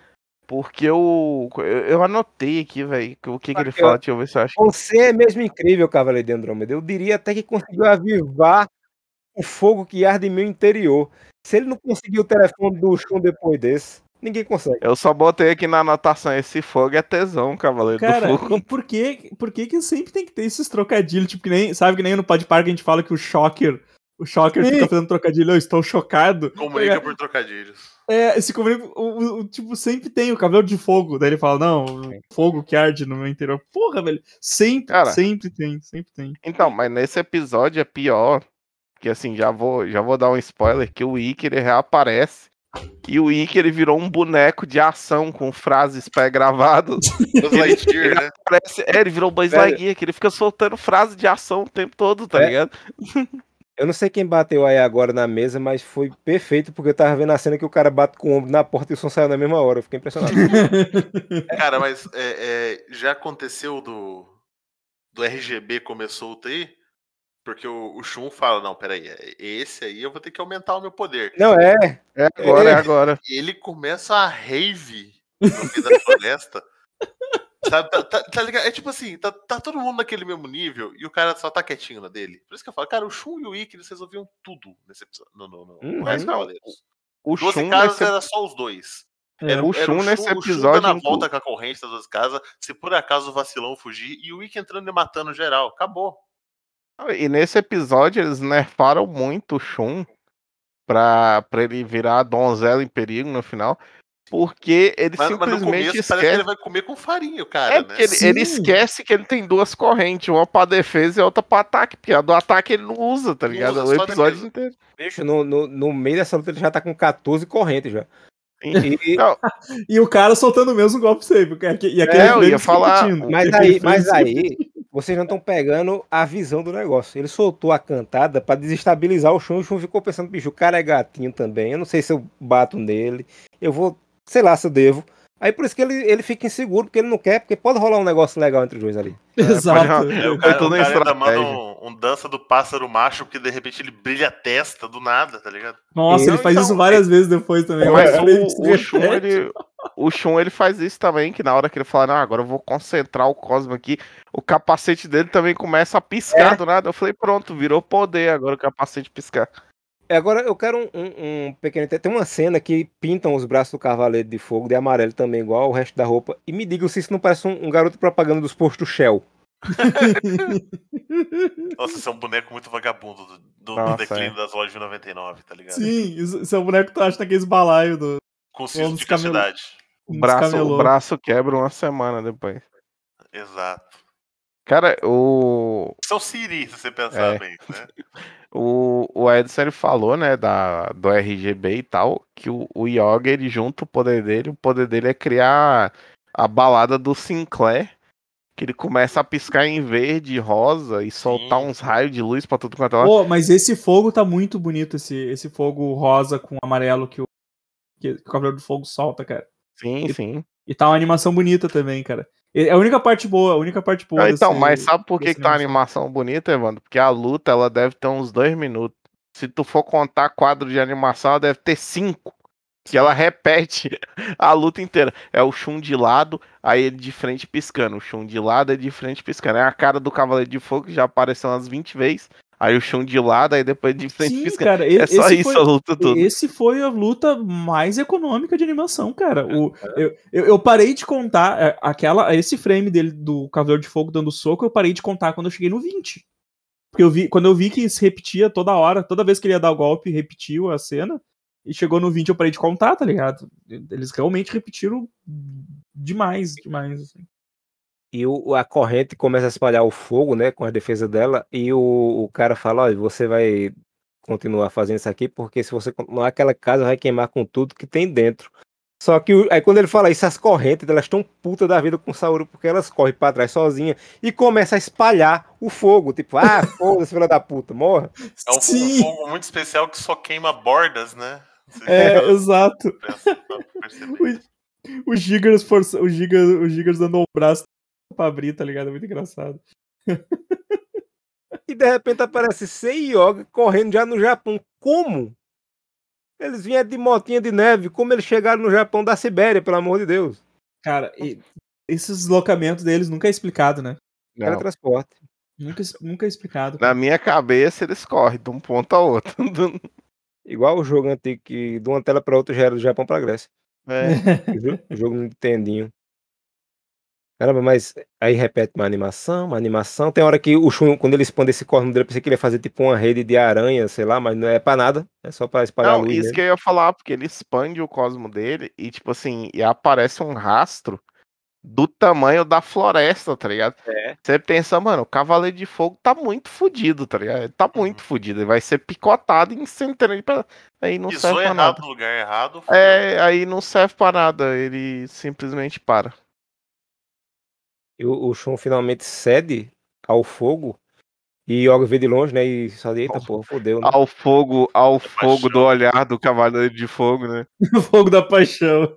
Speaker 5: Porque eu, eu, eu anotei aqui, velho, o que, que ele fala, deixa eu ver se eu acho.
Speaker 2: Você é mesmo incrível, Cavaleiro de Andrômeda. Eu diria até que conseguiu avivar o fogo que arde em meu interior. Se ele não conseguiu o telefone do Shun depois desse, ninguém consegue.
Speaker 5: Eu só botei aqui na anotação, esse fogo é tesão, Cavaleiro
Speaker 4: Cara,
Speaker 5: do Fogo.
Speaker 4: por que, por que que sempre tem que ter esses trocadilhos? Tipo, que nem, sabe que nem no Pod Park a gente fala que o Shocker, o Shocker
Speaker 2: Sim.
Speaker 4: fica fazendo trocadilho, eu estou chocado.
Speaker 3: Comunica por trocadilhos.
Speaker 4: É, esse comunica, o, o- o- tipo, sempre tem o cabelo de fogo. Daí ele fala, não, fogo que arde no meu interior. Porra, velho, sempre,
Speaker 5: Cara.
Speaker 4: sempre tem, sempre tem.
Speaker 5: Então, mas nesse episódio é pior. Que assim, já vou, já vou dar um spoiler, que o ele reaparece. E o Ikki ele virou um boneco de ação com frases pré-gravadas.
Speaker 3: Buzz Lightyear, né?
Speaker 5: É, ele virou o Buzz. Lightyear, que ele fica soltando frase de ação o tempo todo, tá
Speaker 2: É.
Speaker 5: ligado?
Speaker 2: Eu não sei quem bateu aí agora na mesa, mas foi perfeito, porque eu tava vendo a cena que o cara bate com o ombro na porta e o som saiu na mesma hora. Eu fiquei impressionado.
Speaker 3: Cara, mas é, é, já aconteceu do, do RGB começou o TI? Porque o, o Shun fala, não, peraí, é- esse aí eu vou ter que aumentar o meu poder.
Speaker 2: Não, é.
Speaker 5: É agora, é,
Speaker 2: É.
Speaker 5: agora.
Speaker 3: Ele começa a rave no meio da floresta. Sabe, tá, tá- tá ligado? É tipo assim, tá, tá todo mundo naquele mesmo nível e o cara só tá quietinho na dele. Por isso que eu falo, cara, o Shun e o Ikki, eles resolviam tudo nesse episódio. No, no, no,
Speaker 2: Uhum.
Speaker 3: no resto
Speaker 5: Não,
Speaker 3: Cavaleiros.
Speaker 5: O
Speaker 3: 12
Speaker 5: Shun
Speaker 3: casas
Speaker 5: nesse,
Speaker 3: era só os dois.
Speaker 4: É,
Speaker 3: Era,
Speaker 5: o
Speaker 3: era
Speaker 5: Shun nesse
Speaker 3: o Shun
Speaker 5: episódio
Speaker 3: dando a
Speaker 5: inclu-
Speaker 3: volta com a corrente das duas casas, se por acaso o vacilão fugir e o Ikki entrando e matando geral. Acabou.
Speaker 5: E nesse episódio eles nerfaram muito o Shun pra, pra ele virar a donzela em perigo no final. Porque ele
Speaker 3: Mas, mas no
Speaker 5: simplesmente
Speaker 3: começo parece que
Speaker 5: esquece.
Speaker 3: ele vai comer com farinha, cara,
Speaker 5: É
Speaker 3: né?
Speaker 5: ele, ele esquece que ele tem duas correntes, uma pra defesa e outra pra ataque, porque a do ataque ele não usa, tá ligado?
Speaker 3: usa,
Speaker 5: o
Speaker 3: só
Speaker 5: episódio inteiro.
Speaker 2: Bicho, no, no, no meio dessa luta ele já tá com 14 correntes já.
Speaker 5: E-
Speaker 2: E-
Speaker 5: Não,
Speaker 4: E o cara soltando o mesmo golpe sempre. E aquele
Speaker 5: É, eu ia falar-.
Speaker 2: Mas aí, mas aí, vocês não estão pegando a visão do negócio. Ele soltou a cantada pra desestabilizar o Shun. O Shun ficou pensando, bicho, o cara é gatinho também. Eu não sei se eu bato nele. Eu vou, sei lá se eu devo. Aí por isso que ele, ele fica inseguro, porque ele não quer, porque pode rolar um negócio legal entre os dois ali.
Speaker 4: Exato.
Speaker 3: É, o
Speaker 5: Foi
Speaker 3: cara, o cara ainda manda um, um dança do pássaro macho que de repente ele brilha a testa do nada, tá ligado?
Speaker 4: Nossa,
Speaker 2: Então,
Speaker 4: ele faz
Speaker 5: então,
Speaker 4: isso várias vezes depois também.
Speaker 5: Mas
Speaker 4: O
Speaker 5: o, o, Shun, ele, o Shun, ele faz isso também, que na hora que ele fala, não, agora eu vou concentrar o Cosmo aqui, o capacete dele também começa a piscar
Speaker 2: É.
Speaker 5: do nada. Eu falei, pronto, virou poder agora o capacete piscar.
Speaker 2: É, Agora eu quero um, um- um pequeno. Tem uma cena que pintam os braços do Cavaleiro de Fogo de amarelo também, igual o resto da roupa. E me digam se isso não parece um, um garoto propaganda dos postos Shell.
Speaker 3: Nossa, esse é um boneco muito vagabundo do, do- do
Speaker 5: Nossa,
Speaker 3: declínio
Speaker 5: é.
Speaker 3: das lojas de 99, tá ligado?
Speaker 4: Sim, isso, isso é o boneco que tu acha naqueles balaio do dos
Speaker 3: de castidade.
Speaker 5: O braço, o braço quebra uma semana depois.
Speaker 3: Exato.
Speaker 5: Cara, o,
Speaker 3: Isso é o Siri, se você pensar
Speaker 5: É.
Speaker 3: bem, né?
Speaker 5: o, o Edson ele falou, né, da, do RGB e tal, que o, o Yoga, ele junta o poder dele, o poder dele é criar a balada do Sinclair, que ele começa a piscar em verde e rosa e soltar
Speaker 3: Sim.
Speaker 5: uns raios de luz pra tudo quanto é lado.
Speaker 4: Pô, mas esse fogo tá muito bonito, esse, esse fogo rosa com amarelo que o, que, que o Cavaleiro do Fogo solta, cara.
Speaker 5: Sim, sim.
Speaker 4: E tá uma animação bonita também, cara. É a única parte boa, a única parte boa.
Speaker 5: Ah, então,
Speaker 4: desse-
Speaker 5: mas sabe por que, que tá a
Speaker 4: animação.
Speaker 5: bonita, Evandro? Porque a luta ela deve ter uns dois minutos. se tu for contar quadro de animação, ela deve ter cinco. Que ela repete a luta inteira. É o Shun de lado, aí ele de frente piscando. O Shun de lado é de frente piscando. É a cara do Cavaleiro de Fogo que já apareceu umas 20 vezes. Aí o Shun de lado, aí depois de frente
Speaker 4: Sim, cara,
Speaker 5: É só isso
Speaker 4: foi-
Speaker 5: a luta toda.
Speaker 4: Esse foi a luta mais econômica de animação, cara. O, eu, eu, eu parei de contar é, aquela, esse frame dele do Cavaleiro de Fogo dando soco, eu parei de contar quando eu cheguei no 20. Porque eu vi, quando eu vi que se repetia toda hora, toda vez que ele ia dar o golpe, repetiu a cena. E chegou no 20 eu parei de contar, tá ligado? Eles realmente repetiram demais, demais. assim.
Speaker 2: E o, a corrente começa a espalhar o fogo, né, com a defesa dela, e o, o cara fala, olha, você vai continuar fazendo isso aqui, porque se você continuar, aquela casa vai queimar com tudo que tem dentro. Só que o- aí quando ele fala isso, as correntes, elas estão putas da vida com o Sauro, porque elas correm pra trás sozinha e começa a espalhar o fogo, tipo, ah, foda-se, filha da puta, morra.
Speaker 3: É um,
Speaker 4: Sim,
Speaker 3: fogo muito especial que só queima bordas, né? Você
Speaker 4: é, exato.
Speaker 3: perceber.
Speaker 4: O Gigas, força, o Gigas, o Gigas dando um braço pra abrir, tá ligado? É muito engraçado.
Speaker 2: E de repente aparece Sei Yoga correndo já no Japão. Como? Eles vieram de motinha de neve, como eles chegaram no Japão da Sibéria, pelo amor de Deus.
Speaker 4: Cara, e esses deslocamentos deles nunca é explicado, né?
Speaker 5: Não.
Speaker 2: Teletransporte.
Speaker 4: Nunca, nunca é explicado.
Speaker 5: Na minha cabeça, eles correm de um ponto a outro.
Speaker 2: Igual o jogo antigo que de uma tela para outra já era do Japão pra Grécia.
Speaker 5: É.
Speaker 2: O jogo no Nintendinho. Caramba, mas aí repete uma animação, uma animação. Tem hora que o Shun, quando ele expande esse corno dele, eu pensei que ele ia fazer tipo uma rede de aranha, sei lá, mas não é pra nada. É só pra espalhar a
Speaker 5: Não,
Speaker 2: luz.
Speaker 5: isso que eu ia falar, porque ele expande o cosmo dele e, tipo assim, e aparece um rastro do tamanho da floresta, tá ligado?
Speaker 2: É.
Speaker 5: Você pensa, mano, o Cavaleiro de Fogo tá muito fudido, tá ligado? Ele tá muito fudido. Ele vai ser picotado em centenas de pedaços. Aí não
Speaker 3: Pisou
Speaker 5: serve pra
Speaker 3: errado
Speaker 5: nada.
Speaker 3: no lugar errado.
Speaker 5: É, aí não serve pra nada. Ele simplesmente para.
Speaker 2: E o, o Shun finalmente cede ao fogo. E Yoga vê de longe, né? E só de, eita porra, fodeu, né?
Speaker 5: Ao fogo, ao fogo do
Speaker 3: paixão.
Speaker 5: olhar do Cavaleiro de Fogo, né?
Speaker 4: O fogo da paixão.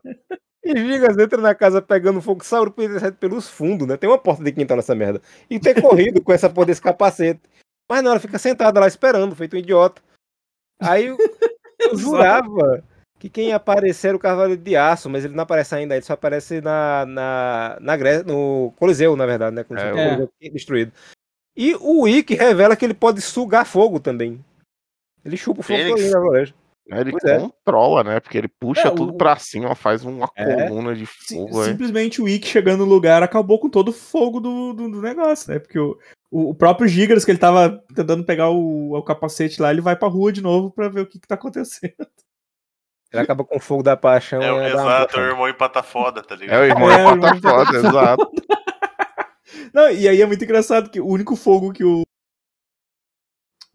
Speaker 2: E Gigas entra na casa pegando fogo, Sauro pelos fundos, né? Tem uma porta de quintal nessa merda. E ter corrido com essa porra desse capacete. Mas não, ela fica sentada lá esperando, feito um idiota. Aí eu, eu jurava que quem ia aparecer era o Cavaleiro de Aço, mas ele não aparece ainda, ele só aparece na, na, na Grécia, no Coliseu, na verdade, né? Quando
Speaker 5: É,
Speaker 2: o
Speaker 4: o-
Speaker 2: Coliseu destruído. E o Ikki revela que ele pode sugar fogo também. Ele chupa o fogo todinho na floresta.
Speaker 5: Ele
Speaker 2: Pois é.
Speaker 5: controla, né? Porque ele puxa
Speaker 4: É,
Speaker 5: tudo
Speaker 4: o-
Speaker 5: pra cima, faz uma
Speaker 2: É.
Speaker 5: coluna de fogo. é.
Speaker 4: simplesmente o Ikki chegando no lugar acabou com todo o fogo do, do, do negócio, né? Porque o, o, o próprio Gigas, que ele tava tentando pegar o, o capacete lá, ele vai pra rua de novo pra ver o que, que tá acontecendo.
Speaker 2: Ele acaba com o fogo da paixão.
Speaker 3: É, exato, é o irmão empata foda, tá
Speaker 5: É o
Speaker 3: ligado?
Speaker 5: irmão
Speaker 4: É,
Speaker 5: é,
Speaker 4: o irmão
Speaker 5: foda, exato.
Speaker 4: Não, e aí é muito engraçado que o único fogo que o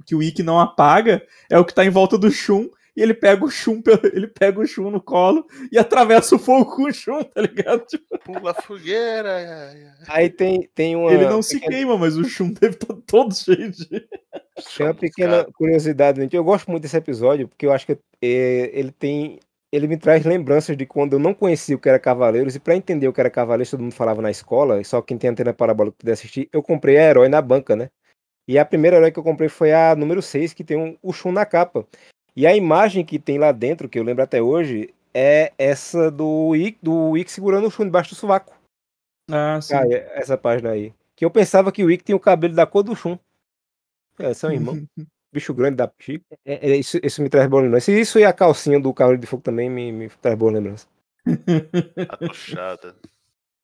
Speaker 4: que o Ikki não apaga é o que tá em volta do Shun e ele pega o Shun, ele pega o Shun no colo e atravessa o fogo com o Shun, tá ligado? Tipo,
Speaker 3: Pula a fogueira. ai, ai, ai.
Speaker 2: Aí tem, tem uma.
Speaker 4: ele não se queima, mas o Shun deve estar todo cheio de.
Speaker 2: Tem uma pequena curiosidade, gente. Eu gosto muito desse episódio, porque eu acho que é, ele tem. Ele me traz lembranças de quando eu não conhecia o que era Cavaleiros, e pra entender o que era Cavaleiros, todo mundo falava na escola, e só quem tem antena parabólica puder assistir, eu comprei a herói na banca, né? E a primeira herói que eu comprei foi a número 6, que tem um, o Shun na capa. E a imagem que tem lá dentro, que eu lembro até hoje, é essa do Ikki, do segurando o Shun debaixo do sovaco.
Speaker 4: Ah, sim.
Speaker 2: Ah, é essa página aí. Que eu pensava que o Ikki tinha o cabelo da cor do Shun. É, são irmãos. Bicho grande da Chico. É, é, isso, isso me traz boa lembrança. E isso e a calcinha do Cavaleiro de Fogo também me, me traz boa lembrança.
Speaker 3: Atochada.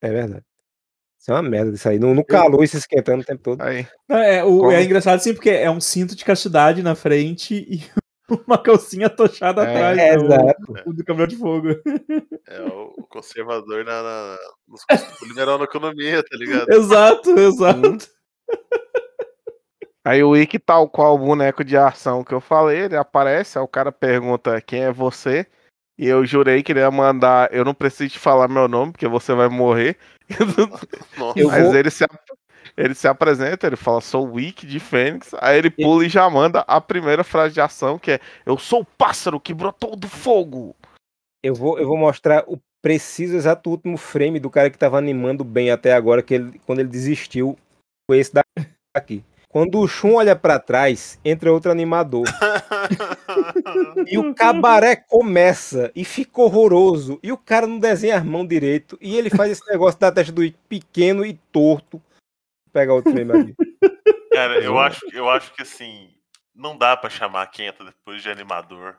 Speaker 2: É verdade. Isso é uma merda disso aí. No, no calor e se esquentando o tempo todo.
Speaker 5: Aí,
Speaker 4: Não, é, o- é engraçado sim, porque é um cinto de castidade na frente e uma calcinha tochada
Speaker 5: É,
Speaker 4: atrás.
Speaker 2: É,
Speaker 4: né, o-
Speaker 2: exato.
Speaker 4: o do Cavaleiro de Fogo.
Speaker 3: É o conservador na, na, nos custos liberal na economia, tá ligado?
Speaker 4: exato, exato.
Speaker 5: Aí o Ikki, tal qual o boneco de ação que eu falei, ele aparece, aí o cara pergunta quem é você. E eu jurei que ele ia mandar. Eu não preciso te falar meu nome, porque você vai morrer. Mas
Speaker 2: vou-
Speaker 5: ele se, ap- ele se apresenta, ele fala, sou o Wick de Fênix. Aí ele pula e já manda a primeira frase de ação, que é Eu sou o pássaro que brotou do fogo.
Speaker 2: Eu vou, eu vou mostrar o preciso exato último frame do cara que tava animando bem até agora, que ele, quando ele desistiu, foi esse daqui. Quando o Shun olha pra trás, entra outro animador. E o cabaré começa e fica horroroso. E o cara não desenha as mãos direito. E ele faz esse negócio da testa do pequeno e torto. Vou pegar outro frame aqui.
Speaker 3: Cara, eu acho, eu acho que assim, não dá pra chamar quem entra depois de animador,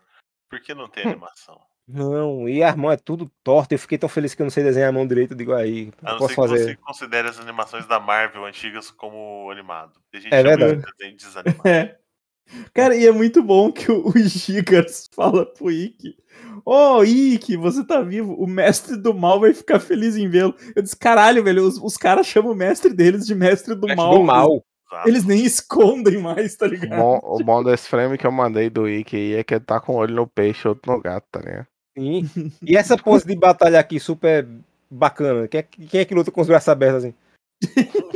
Speaker 3: porque não tem animação.
Speaker 2: Não, e as mãos é tudo torto. Eu fiquei tão feliz que eu não sei desenhar a mão direito. Eu digo aí,
Speaker 3: A não
Speaker 2: posso
Speaker 3: ser que
Speaker 2: fazer.
Speaker 3: você considere as animações da Marvel antigas como animado.
Speaker 2: É verdade.
Speaker 3: de desenho desanimado.
Speaker 4: É. Cara, e é muito bom que o, o Gigas fala pro Ikki: Ô, Ikki, você tá vivo. O mestre do mal vai ficar feliz em vê-lo. Eu disse: caralho, velho, os, os caras chamam o mestre deles de mestre do
Speaker 2: Mestre
Speaker 4: mal.
Speaker 2: do mal.
Speaker 3: Exato.
Speaker 4: Eles nem escondem mais, tá
Speaker 5: O
Speaker 4: ligado?
Speaker 5: bom, o bom desse frame que eu mandei do Ikki aí é que ele tá com um olho no peixe e outro no gato, tá ligado?
Speaker 2: Sim. E essa pose de batalha aqui, super bacana. Quem é, que- quem é que luta com os braços abertos assim?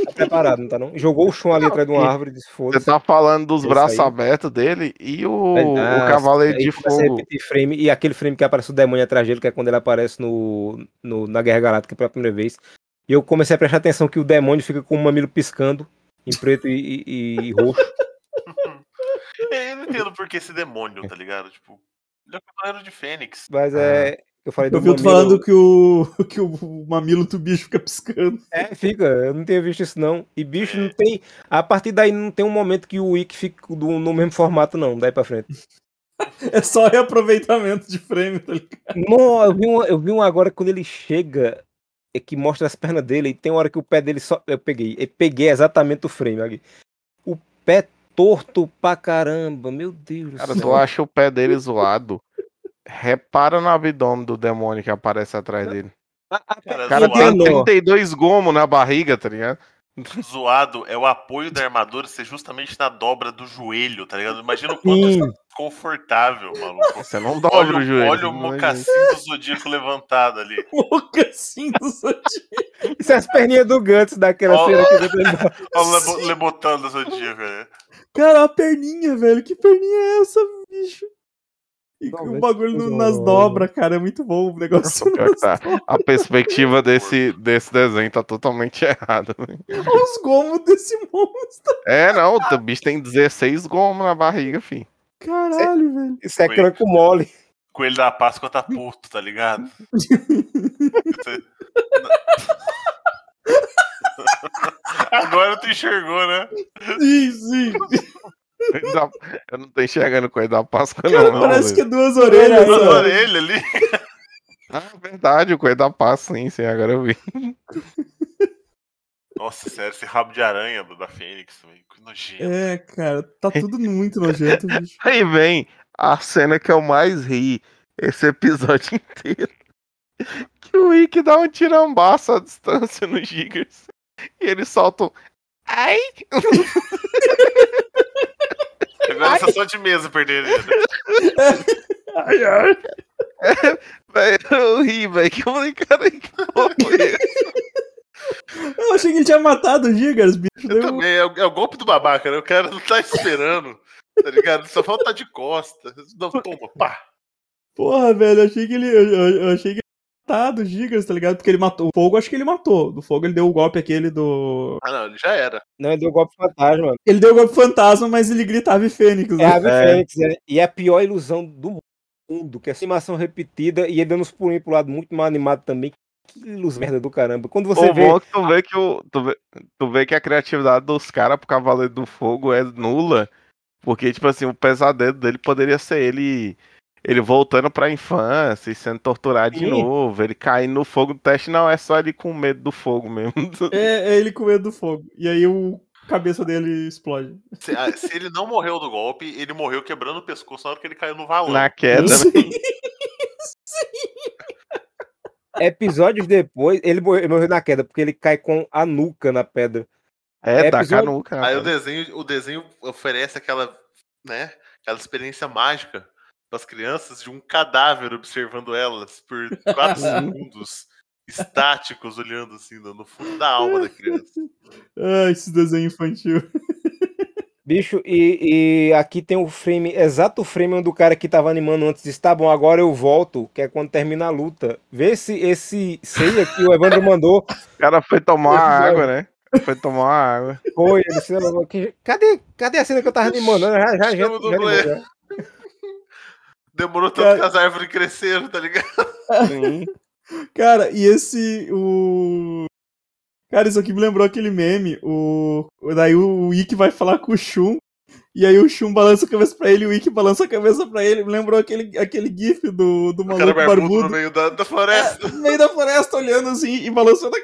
Speaker 2: Tá preparado, não tá não? Jogou o chão ali atrás de uma árvore e disse,
Speaker 5: Você tá falando dos braços abertos dele e o,
Speaker 2: Ah,
Speaker 5: o Cavaleiro de Fogo.
Speaker 2: frame, e aquele frame que aparece o demônio atrás dele, que é quando ele aparece no, no- na Guerra Galáctica pela primeira vez. E eu comecei a prestar atenção que o demônio fica com o mamilo piscando, em preto e, e- e roxo.
Speaker 3: Eu não entendo por que esse demônio, tá ligado? Tipo, ele é o cavaleiro de Fênix.
Speaker 2: Mas é. Eu falei do
Speaker 4: Eu vi tu
Speaker 2: mamilo-
Speaker 4: falando que o, que o mamilo do bicho fica piscando.
Speaker 2: É, fica. Eu não tinha visto isso, não. E bicho, não tem. A partir daí não tem um momento que o Wiki fica do- no mesmo formato, não. Daí pra frente.
Speaker 4: É só reaproveitamento de frame, tá ligado?
Speaker 2: Não, eu vi, um, eu vi um agora quando ele chega. É que mostra as pernas dele e tem uma hora que o pé dele só. Eu peguei. Eu peguei exatamente o frame aqui. O pé torto pra caramba. Meu Deus do
Speaker 5: Cara,
Speaker 2: céu.
Speaker 5: tu acha o pé dele zoado? Repara no abdômen do demônio que aparece atrás dele.
Speaker 3: Cara,
Speaker 5: O cara tem
Speaker 3: zoado.
Speaker 2: menor.
Speaker 5: 32 gomos na barriga, tá ligado?
Speaker 3: Zoado é o apoio da armadura ser justamente na dobra do joelho, tá ligado? Imagina o quanto
Speaker 2: Sim.
Speaker 3: é confortável, maluco.
Speaker 5: Você não dobra
Speaker 3: Olha,
Speaker 5: o joelho.
Speaker 3: olha o
Speaker 5: é
Speaker 3: mocassim do Zodíaco levantado ali.
Speaker 4: Mocassim do Zodíaco.
Speaker 2: Isso é as perninhas do Guts daquela
Speaker 3: Ó.
Speaker 2: cena que eu.
Speaker 3: Olha o lebo- lebotando do Zodíaco, né?
Speaker 4: Cara, a perninha, velho. Que perninha é essa, bicho? E
Speaker 2: Não,
Speaker 4: o bagulho no- nas dobras, cara, é muito bom o negócio.
Speaker 5: Tá. A perspectiva desse, desse desenho tá totalmente errada. velho.
Speaker 4: Olha os gomos desse monstro.
Speaker 5: É, não, o bicho tem 16 gomos na barriga, filho.
Speaker 4: Caralho, velho.
Speaker 2: Isso é cranco mole.
Speaker 3: Coelho da Páscoa tá puto, tá ligado? Agora tu enxergou, né?
Speaker 4: Sim, sim.
Speaker 5: Eu não tô enxergando coisa da Páscoa,
Speaker 4: Cara,
Speaker 5: não.
Speaker 4: parece que
Speaker 5: velho.
Speaker 4: é duas orelhas.
Speaker 3: Duas orelhas ali.
Speaker 5: Ah, verdade, o coelho da Páscoa, sim, sim, agora eu vi.
Speaker 3: Nossa, sério, esse rabo de aranha do, da Fênix. Que nojento.
Speaker 4: É, cara, tá tudo muito nojento, bicho.
Speaker 5: Aí vem a cena que eu mais ri esse episódio inteiro. Que o Rick dá um tirambaço à distância no Gigas. E ele solta um. Ai!
Speaker 3: Agora você só de mesa perder ele. né?
Speaker 4: Ai, ai.
Speaker 5: Véi, eu ri, velho. Que eu falei, cara, que porra foi essa?
Speaker 4: Eu achei que ele tinha matado o Gigas, bicho.
Speaker 3: Eu também, é o, é o golpe do babaca, né? O cara não tá esperando, tá ligado? Só falta tá de costa. Não, toma, pá.
Speaker 4: Porra, velho, eu achei que ele. Eu, eu- eu achei que matado o Gigas, tá ligado? Porque ele matou. O fogo, acho que ele matou. Do fogo ele deu o golpe aquele do.
Speaker 3: Ah, não, ele já era.
Speaker 2: Não, ele deu golpe fantasma.
Speaker 4: Ele deu o golpe fantasma, mas ele gritava e Fênix.
Speaker 2: É
Speaker 4: Né?
Speaker 2: a Ave Fênix, é- e é a pior ilusão do mundo, que é essa animação repetida e ele dando uns pulinhos pro lado muito mal animado também. Que luz merda do caramba. Quando você
Speaker 5: O
Speaker 2: vê.
Speaker 5: bom é que tu vê que, o, tu, vê, tu vê que a criatividade dos caras pro Cavaleiro do Fogo é nula. Porque, tipo assim, o pesadelo dele poderia ser ele. Ele voltando pra infância e sendo torturado de
Speaker 2: Sim.
Speaker 5: novo. Ele caindo no fogo do teste, não, é só ele com medo do fogo mesmo.
Speaker 4: É, é ele com medo do fogo. E aí o cabeça dele explode.
Speaker 3: Se, ah, se ele não morreu do golpe, ele morreu quebrando o pescoço na hora que ele caiu no valão.
Speaker 5: Na queda,
Speaker 2: Isso.
Speaker 5: né?
Speaker 2: Episódios depois, ele morreu, ele morreu na queda, porque ele cai com a nuca na pedra.
Speaker 5: É, tá
Speaker 2: Episódio-
Speaker 5: canuca.
Speaker 3: Aí o desenho, o desenho oferece aquela, né, aquela experiência mágica para as crianças de um cadáver observando elas por quatro segundos, estáticos, olhando assim no fundo da alma da criança.
Speaker 4: Ah, esse desenho infantil.
Speaker 2: Bicho, e, e aqui tem o frame, exato frame onde o cara que tava animando antes disse, tá bom, agora eu volto, que é quando termina a luta. Vê esse, esse ceia que o Evandro mandou.
Speaker 5: O cara foi tomar água, né? Foi tomar uma água.
Speaker 2: Foi, ele disse, "Não, que- cadê, cadê a cena que eu tava animando? Já, já, já, já, já.
Speaker 3: Demorou tanto
Speaker 4: Cara-
Speaker 3: que as árvores cresceram, tá ligado?
Speaker 5: Sim.
Speaker 4: Cara, e esse. O. Cara, isso aqui me lembrou aquele meme. O. Daí o Ikki vai falar com o Shun. E aí o Shun balança a cabeça pra ele e o Ikki balança a cabeça pra ele. Me lembrou aquele, aquele gif do, do
Speaker 3: O cara
Speaker 4: maluco
Speaker 3: barbudo no meio da, da floresta.
Speaker 4: No meio da floresta olhando assim e balançando a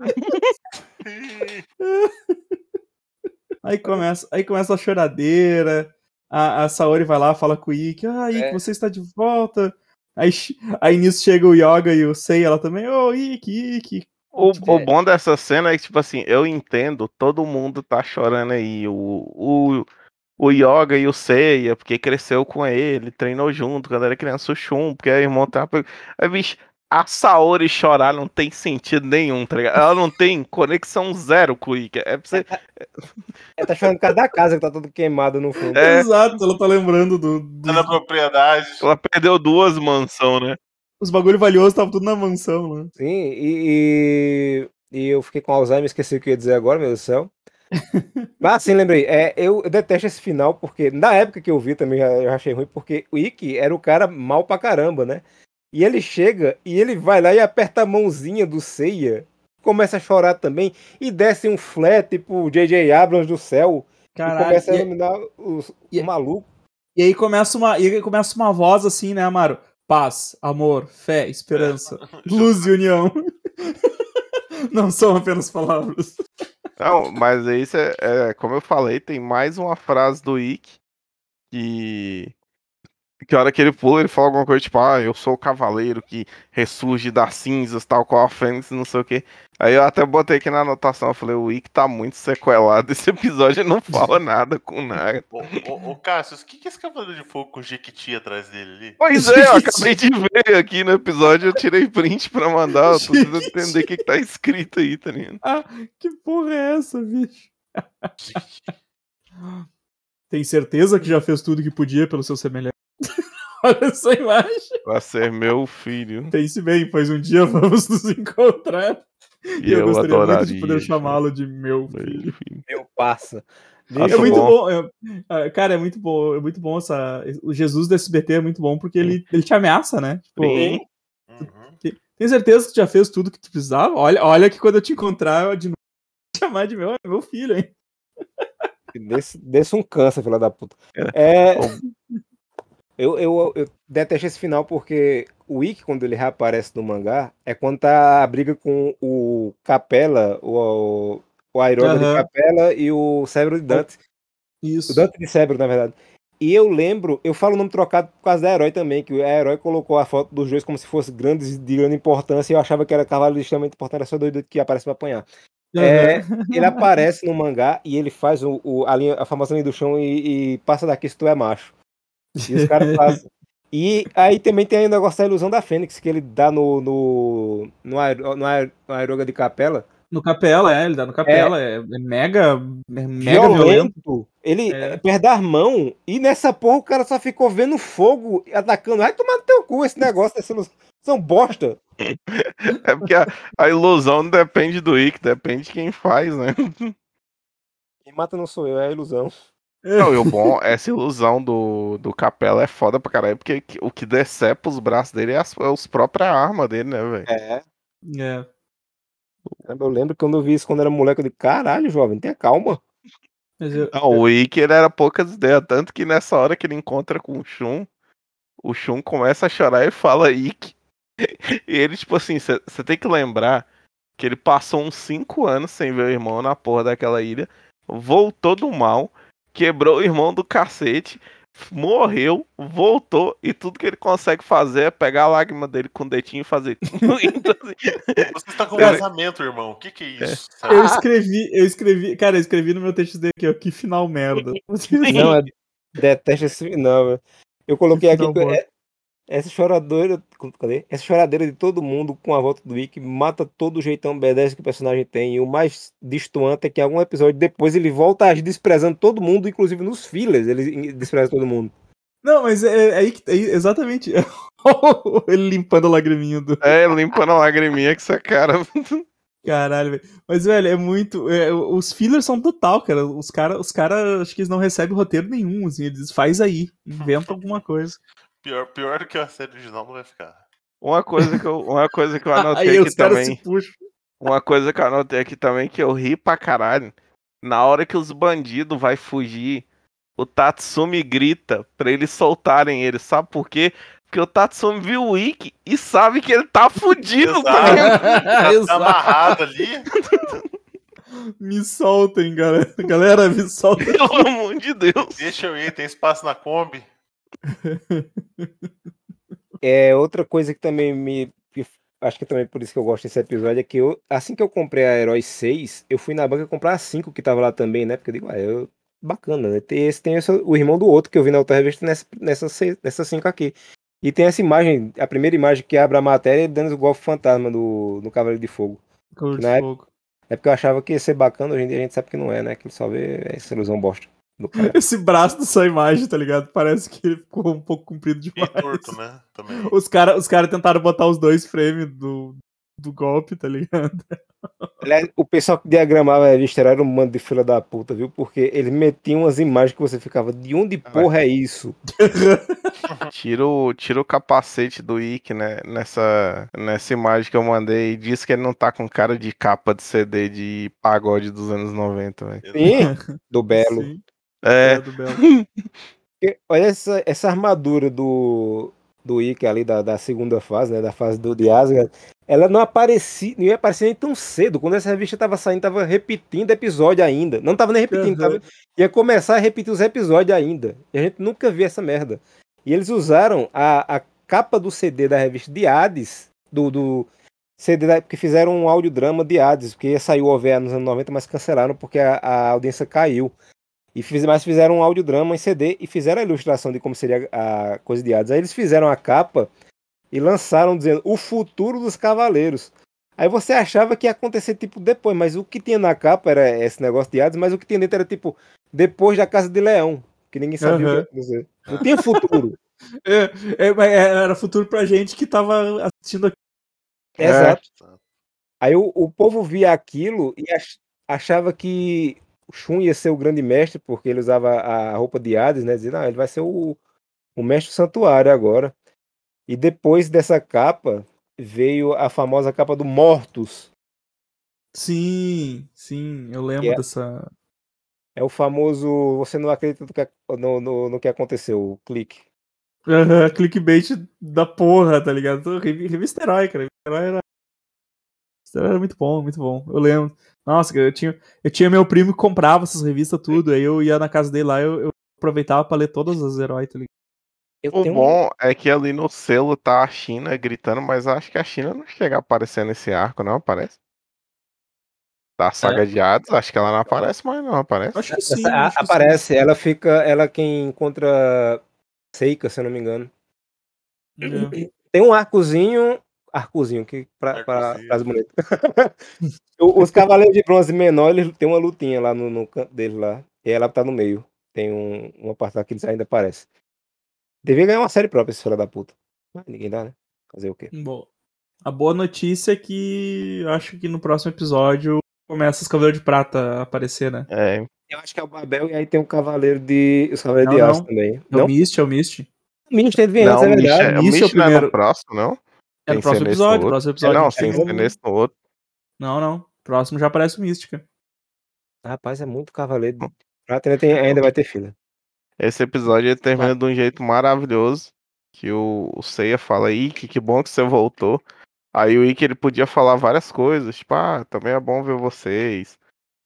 Speaker 4: Aí começa, aí começa a choradeira. A, a Saori vai lá, fala com o Ikki. Ah, Ikki,
Speaker 2: É.
Speaker 4: você está de volta. Aí, aí nisso chega o Yoga e o Sei, ela também. Ô, Ikki, Ikki.
Speaker 5: O,
Speaker 2: Tipo,
Speaker 5: o bom dessa cena é que, tipo assim, eu entendo, todo mundo tá chorando aí. O, o, o Yoga e o Seiya, porque cresceu com ele, treinou junto quando era criança, o Shun, porque é irmão tava. Aí, bicho, a Saori chorar não tem sentido nenhum, tá ligado? Ela não tem conexão zero com o Ikki. É pra você.
Speaker 2: Ela tá chorando por causa da casa que tá toda queimada no fundo.
Speaker 5: É.
Speaker 4: Exato, ela tá lembrando do, do-
Speaker 3: Tá na propriedade.
Speaker 5: Ela perdeu duas mansão, né?
Speaker 4: os bagulho valiosos, tava tudo na mansão, né?
Speaker 2: Sim, e, e, e eu fiquei com Alzheimer, esqueci o que eu ia dizer agora, meu Deus do céu. Mas sim, lembrei. É, eu, eu detesto esse final, porque na época que eu vi também já- eu achei ruim, porque o Ikki era o cara mal pra caramba, né? E ele chega e ele vai lá e aperta a mãozinha do Seiya, começa a chorar também, e desce um flat, tipo o J.J. Abrams do céu, e
Speaker 4: Caralho.
Speaker 2: começa a
Speaker 4: E,
Speaker 2: iluminar os,
Speaker 4: e-
Speaker 2: o maluco.
Speaker 4: e aí começa uma, e aí começa uma voz assim, né, Amaro? Paz, amor, fé, esperança, luz e união. Não são apenas palavras.
Speaker 5: Não, mas é isso é, é, como eu falei, tem mais uma frase do Ikki que que a hora que ele pula, ele fala alguma coisa tipo, ah, eu sou o cavaleiro que ressurge das cinzas, tal qual a Fênix, não sei o que. Aí eu até botei aqui na anotação, eu falei, o Ikki tá muito sequelado, esse episódio não fala nada com nada.
Speaker 3: Ô, ô, ô, Cassius, o que, que é esse cavaleiro de fogo com Jequiti atrás dele ali?
Speaker 5: Pois é, eu acabei de ver aqui no episódio, eu tirei print pra mandar, eu tô tentando entender o que, que tá escrito aí, tá ligado?
Speaker 4: Ah, que porra é essa, bicho? Tem certeza que já fez tudo que podia pelo seu semelhante? Olha essa imagem.
Speaker 5: Pra ser meu filho.
Speaker 4: Pense bem, pois um dia vamos nos encontrar.
Speaker 5: E,
Speaker 4: E eu,
Speaker 5: eu,
Speaker 4: gostaria muito
Speaker 5: adoraria.
Speaker 4: de poder chamá-lo de meu
Speaker 5: meu
Speaker 4: filho.
Speaker 2: Meu passa.
Speaker 5: Acho
Speaker 4: É muito
Speaker 5: bom.
Speaker 4: bom. é- é, cara, é muito bom. É muito bom essa. O Jesus do SBT é muito bom porque ele, ele te ameaça, né? Tipo,
Speaker 5: Sim.
Speaker 3: Uhum.
Speaker 4: tem certeza que tu já fez tudo que tu precisava? Olha, olha que quando eu te encontrar, eu de novo vou te chamar de meu, meu filho, hein?
Speaker 2: Desse, desse um câncer, filha da puta. É,
Speaker 5: Bom.
Speaker 2: Eu, eu, eu detesto esse final porque o Ikki, quando ele reaparece no mangá, é quando tá a briga com o Capela, o, o Airoga de
Speaker 4: Aham.
Speaker 2: Capela e o Cérebro de Dante.
Speaker 4: Isso.
Speaker 2: O Dante de Cérebro, na verdade. E eu lembro, eu falo o nome trocado por causa da Herói também, que a Herói colocou a foto dos dois como se fosse grandes de grande importância, e eu achava que era cavalo de extremamente importante, era só doido que aparece pra apanhar. É,
Speaker 4: Aham.
Speaker 2: ele aparece no mangá e ele faz o, o- a, linha, a famosa linha do chão e, e passa daqui se tu é macho. E os caras fazem. E aí também tem o negócio da ilusão da Fênix, que ele dá no. no, no, Airo- no, no Airoga de Capela.
Speaker 4: No Capela, é, ele dá no Capela. É, é mega, é mega violento.
Speaker 2: violento. Ele
Speaker 4: É.
Speaker 2: é. perde a mão e nessa porra o cara só ficou vendo fogo e atacando. Vai tomar no teu cu esse negócio dessa ilusão. São bosta.
Speaker 5: É porque a, a ilusão não depende do Ikki, depende de quem faz, né?
Speaker 2: Quem mata não sou eu, é a ilusão.
Speaker 5: Não, e o bom, essa ilusão do, do Capela é foda pra caralho, porque que- o que decepa os braços dele é as, é os próprias armas dele, né, velho?
Speaker 2: É.
Speaker 4: É.
Speaker 2: Eu lembro que quando eu vi isso quando era moleque, eu disse, caralho, jovem, tenha calma.
Speaker 4: Mas eu-
Speaker 5: Não, o Ikki ele era poucas ideias, tanto que nessa hora que ele encontra com o Shun, o Shun começa a chorar e fala Ikki. E ele, tipo assim, você tem que lembrar que ele passou uns 5 anos sem ver o irmão na porra daquela ilha, voltou do mal, quebrou o irmão do cacete, morreu, voltou, e tudo que ele consegue fazer é pegar a lágrima dele com o dedinho e fazer. Então, assim,
Speaker 3: Você está com
Speaker 5: Cara,
Speaker 3: vazamento, irmão. O que, que é isso?
Speaker 4: Eu escrevi, eu escrevi, cara, eu escrevi no meu TXT aqui, ó, que final merda.
Speaker 2: Não, é, detesto esse. Não, velho. eu coloquei
Speaker 4: Que
Speaker 2: aqui.
Speaker 4: final
Speaker 2: que- é- essa choradeira. Cadê? Essa choradeira de todo mundo com a volta do Wick mata todo o jeitão B10 que o personagem tem. E o mais distoante é que em algum episódio depois ele volta a agir desprezando todo mundo, inclusive nos fillers, ele despreza todo mundo.
Speaker 4: Não, mas é, é aí que é exatamente. ele limpando a lagriminha do.
Speaker 5: é, limpando a lagriminha que essa cara.
Speaker 4: Caralho, velho. Mas, velho, é muito. é, os fillers são total, cara. Os caras, os cara, acho que eles não recebem roteiro nenhum, assim. Eles faz aí, inventa alguma coisa.
Speaker 3: Pior, pior que a série original não vai ficar.
Speaker 5: Uma coisa que eu, uma coisa que eu anotei aqui também. Uma coisa que eu anotei aqui também que eu ri pra caralho. Na hora que os bandidos vai fugir, o Tatsumi grita pra eles soltarem ele. Sabe por quê? Porque o Tatsumi viu o Ikki e sabe que ele tá fudido
Speaker 3: tá
Speaker 4: Exato.
Speaker 3: amarrado ali.
Speaker 4: Me soltem, galera. Galera, me soltem.
Speaker 5: Pelo amor de Deus.
Speaker 3: Deixa eu ir, tem espaço na Kombi.
Speaker 2: É outra coisa que também me. que acho que também por isso que eu gosto desse episódio é que eu, assim que eu comprei a Herói 6, eu fui na banca comprar a 5 que tava lá também, né? Porque eu digo, ah, eu, bacana, né? Tem esse, tem esse, o irmão do outro que eu vi na outra revista nessa, nessa, nessa 5 aqui. E tem essa imagem, a primeira imagem que abre a matéria, dando o golpe fantasma no, no Cavaleiro de Fogo.
Speaker 4: Cor de fogo.
Speaker 2: É porque eu achava que ia ser bacana, hoje em dia a gente sabe que não é, né? Que ele só vê essa ilusão bosta.
Speaker 4: Esse braço dessa imagem, tá ligado? Parece que ele ficou um pouco comprido
Speaker 3: E
Speaker 4: demais.
Speaker 3: torto, né? Também.
Speaker 4: Os caras os cara tentaram botar os dois frames do, do golpe, tá ligado?
Speaker 2: Aliás, o pessoal que diagramava a revista era um mando de fila da puta, viu? Porque eles metiam umas imagens que você ficava, de onde porra é isso?
Speaker 5: Tira o, tira o capacete do Ikki, né? Nessa, nessa imagem que eu mandei. E diz que ele não tá com cara de capa de CD de pagode dos anos 90, velho.
Speaker 2: Sim, do Belo.
Speaker 4: Sim,
Speaker 5: É,
Speaker 2: olha essa, essa armadura do, do Ikki ali da, da segunda fase, né? Da fase do de Asgard. Ela não aparecia, não ia aparecer nem tão cedo. Quando essa revista tava saindo, tava repetindo episódio ainda. Não tava nem repetindo,
Speaker 4: Aham.
Speaker 2: tava, ia começar a repetir os episódios ainda. E a gente nunca viu essa merda. E eles usaram a, a capa do CD da revista de Hades, do, do CD, da, porque fizeram um audiodrama de Hades, porque saiu o OVA nos anos 90, mas cancelaram porque a, a audiência caiu. E fiz, mas fizeram um audiodrama em CD e fizeram a ilustração de como seria a coisa de Hades. Aí eles fizeram a capa e lançaram dizendo o futuro dos cavaleiros. Aí você achava que ia acontecer tipo depois, mas o que tinha na capa era esse negócio de Hades, mas o que tinha dentro era tipo depois da Casa de Leão, que ninguém sabia o que ia acontecer. Não tinha futuro.
Speaker 4: É, é, mas era futuro pra gente que tava assistindo aqui.
Speaker 5: É.
Speaker 2: Exato. Aí o, o povo via aquilo e ach- achava que Shun ia ser o grande mestre, porque ele usava a roupa de Hades, né? Dizendo, ah, ele vai ser o, o mestre do santuário agora. E depois dessa capa veio a famosa capa do Mortus.
Speaker 4: Sim, sim, eu lembro
Speaker 2: Yeah.
Speaker 4: dessa.
Speaker 2: É o famoso você não acredita no que, no, no, no que aconteceu, o clique.
Speaker 4: Clickbait da porra, tá ligado? Revi- Revista Herói, cara. Revista Herói era... Revista Herói era muito bom, muito bom. Eu lembro. Nossa, eu tinha, eu tinha meu primo que comprava essas revistas tudo, aí eu ia na casa dele lá, eu, eu aproveitava pra ler todas as heróis, tá ligado?
Speaker 2: Eu
Speaker 5: O
Speaker 2: tenho um-
Speaker 5: bom é que ali no selo tá a China gritando, mas acho que a China não chega a aparecer nesse arco, não aparece? Da saga de Hades, acho que ela não aparece mais, não aparece.
Speaker 4: Acho que
Speaker 2: Essa-
Speaker 4: sim.
Speaker 2: a-
Speaker 4: acho que sim.
Speaker 2: aparece, ela fica. Ela quem encontra Seika, se eu não me engano.
Speaker 4: É.
Speaker 2: Tem um arcozinho. Arcozinho, que frase bonita. O- Os Cavaleiros de Bronze menor, eles têm uma lutinha lá no, no canto deles lá. E ela tá no meio. Tem um, uma parte lá que eles ainda aparecem. Devia ganhar uma série própria, esse filho da puta. Mas ninguém dá, né? Fazer o quê?
Speaker 4: Bom, a boa notícia é que acho que no próximo episódio começa os Cavaleiros de Prata a aparecer, né?
Speaker 5: É,
Speaker 2: Eu acho que é o Babel e aí tem o Cavaleiro de. Os Cavaleiros
Speaker 4: Não,
Speaker 2: de Aço
Speaker 4: não.
Speaker 2: também.
Speaker 4: É
Speaker 2: Não?
Speaker 4: o Mist, é o Mist.
Speaker 2: O Minion tem de
Speaker 5: não,
Speaker 2: antes, é
Speaker 5: o Mish,
Speaker 2: verdade.
Speaker 5: é, o
Speaker 4: Mish é o
Speaker 5: é
Speaker 4: primeiro.
Speaker 5: no próximo, não?
Speaker 4: É no próximo episódio,
Speaker 5: outro.
Speaker 4: próximo
Speaker 5: É,
Speaker 4: episódio.
Speaker 5: não, sem
Speaker 4: vai-
Speaker 5: ser nesse no outro.
Speaker 4: Não, não. Próximo já aparece o Mística.
Speaker 2: Rapaz, é muito Cavaleiro de Prata. Ainda, tem, ainda vai ter fila.
Speaker 5: Esse episódio ele termina de um jeito maravilhoso. Que o, o Seiya fala, Ikki, que bom que você voltou. Aí o Ikki ele podia falar várias coisas, tipo, ah, também é bom ver vocês.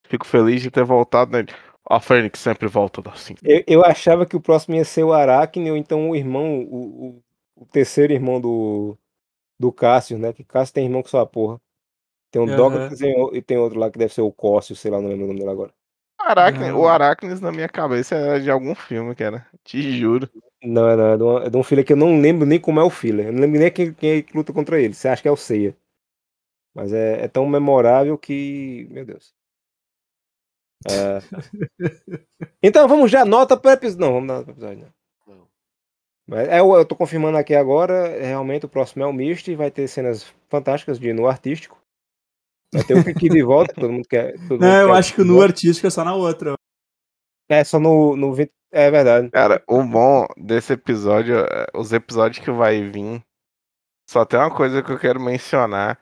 Speaker 5: Fico feliz de ter voltado, né? A Fênix sempre volta assim.
Speaker 2: Eu, eu achava que o próximo ia ser o Aracne, ou então o irmão, o, o, o terceiro irmão do, do Cássio, né? Que Cássio tem irmão que só a porra. Tem um
Speaker 4: Aham.
Speaker 2: Dócrates e e tem outro lá que deve ser o Cóssio, sei lá, não lembro o nome dele agora.
Speaker 5: Aracne, o Aracnes na minha cabeça era de algum filme, cara. Te juro.
Speaker 2: Não, é, não, é de, uma- é de um filler que eu não lembro nem como é o filler. Eu não lembro nem quem, quem é que luta contra ele. Você acha que é o Seiya. Mas é, é tão memorável que. Meu Deus. É. Então vamos já, nota para episódio. Não, vamos dar nota pro episódio. Não. Mas é, eu eu tô confirmando aqui agora. é, Realmente o próximo é o Mist. Vai ter cenas fantásticas de no artístico. Vai ter o Kiki de volta, todo mundo quer. todo mundo
Speaker 4: Não, eu
Speaker 2: quer
Speaker 4: acho que o nu artístico é só na outra.
Speaker 2: É, só no, no 20. É verdade.
Speaker 5: Cara, o bom desse episódio, é, os episódios que vai vir, só tem uma coisa que eu quero mencionar,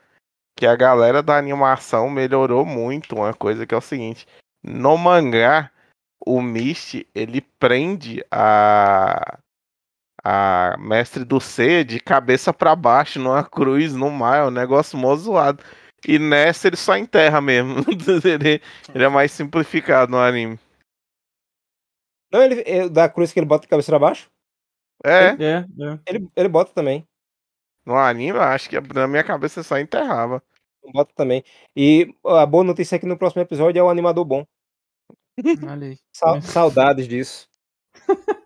Speaker 5: que a galera da animação melhorou muito uma coisa que é o seguinte, no mangá, o Mist, ele prende a a mestre do C de cabeça pra baixo numa cruz no mar, é um negócio mó zoado. E nessa ele só enterra mesmo. ele, ele é mais simplificado no anime.
Speaker 2: Não, ele, é da cruz que ele bota de cabeça pra baixo,
Speaker 5: É,
Speaker 4: É, é.
Speaker 2: ele, ele bota também.
Speaker 5: no anime eu acho que na minha cabeça só enterrava.
Speaker 2: Bota também. E a boa notícia é que no próximo episódio é o animador bom. Sa- saudades disso.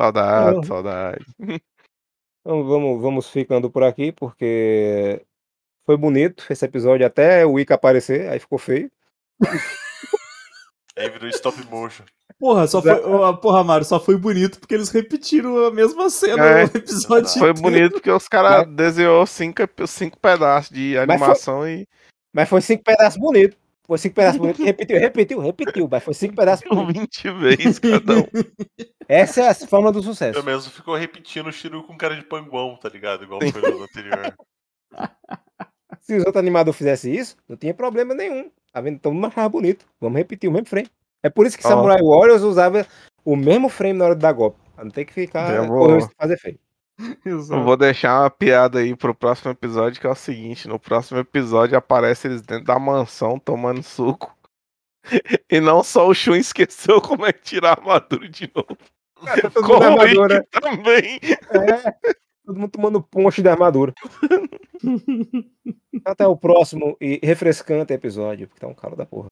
Speaker 5: Saudade,
Speaker 2: Uhum.
Speaker 5: saudade.
Speaker 2: Então vamos, vamos ficando por aqui, porque foi bonito esse episódio até o Ica aparecer, aí ficou feio.
Speaker 6: Aí virou stop motion.
Speaker 4: Porra, só foi. ó, Porra, Mário, só foi bonito porque eles repetiram a mesma cena
Speaker 5: É.
Speaker 4: no episódio.
Speaker 5: Foi
Speaker 4: inteiro.
Speaker 5: bonito porque os caras desenhou cinco, cinco pedaços de
Speaker 2: Mas foi-
Speaker 5: animação e
Speaker 2: Mas foi cinco pedaços bonitos. Foi cinco pedaços bonitos. Repetiu, repetiu, repetiu. Mas foi cinco pedaços bonitos.
Speaker 5: 20 vezes cada um.
Speaker 2: Essa é a forma do sucesso.
Speaker 6: Pelo menos ficou repetindo o Shiru com cara de panguão, tá ligado? Igual foi no anterior.
Speaker 2: Se os outros animadores fizessem isso, não tinha problema nenhum. Tá vendo? Todo mundo achava bonito. Vamos repetir o mesmo frame. É por isso que
Speaker 5: Ó.
Speaker 2: Samurai Warriors usava o mesmo frame na hora de dar golpe. Pra não ter que ficar
Speaker 5: Eu vou-
Speaker 2: fazer feio.
Speaker 5: Eu vou deixar uma piada aí pro próximo episódio, que é o seguinte: no próximo episódio aparece eles dentro da mansão tomando suco. E não só o Shun esqueceu como é que tirar a armadura de novo. Como o
Speaker 2: armadura.
Speaker 5: Também.
Speaker 2: É, todo mundo tomando ponche da armadura. Até o próximo e refrescante episódio, porque tá um calor da porra.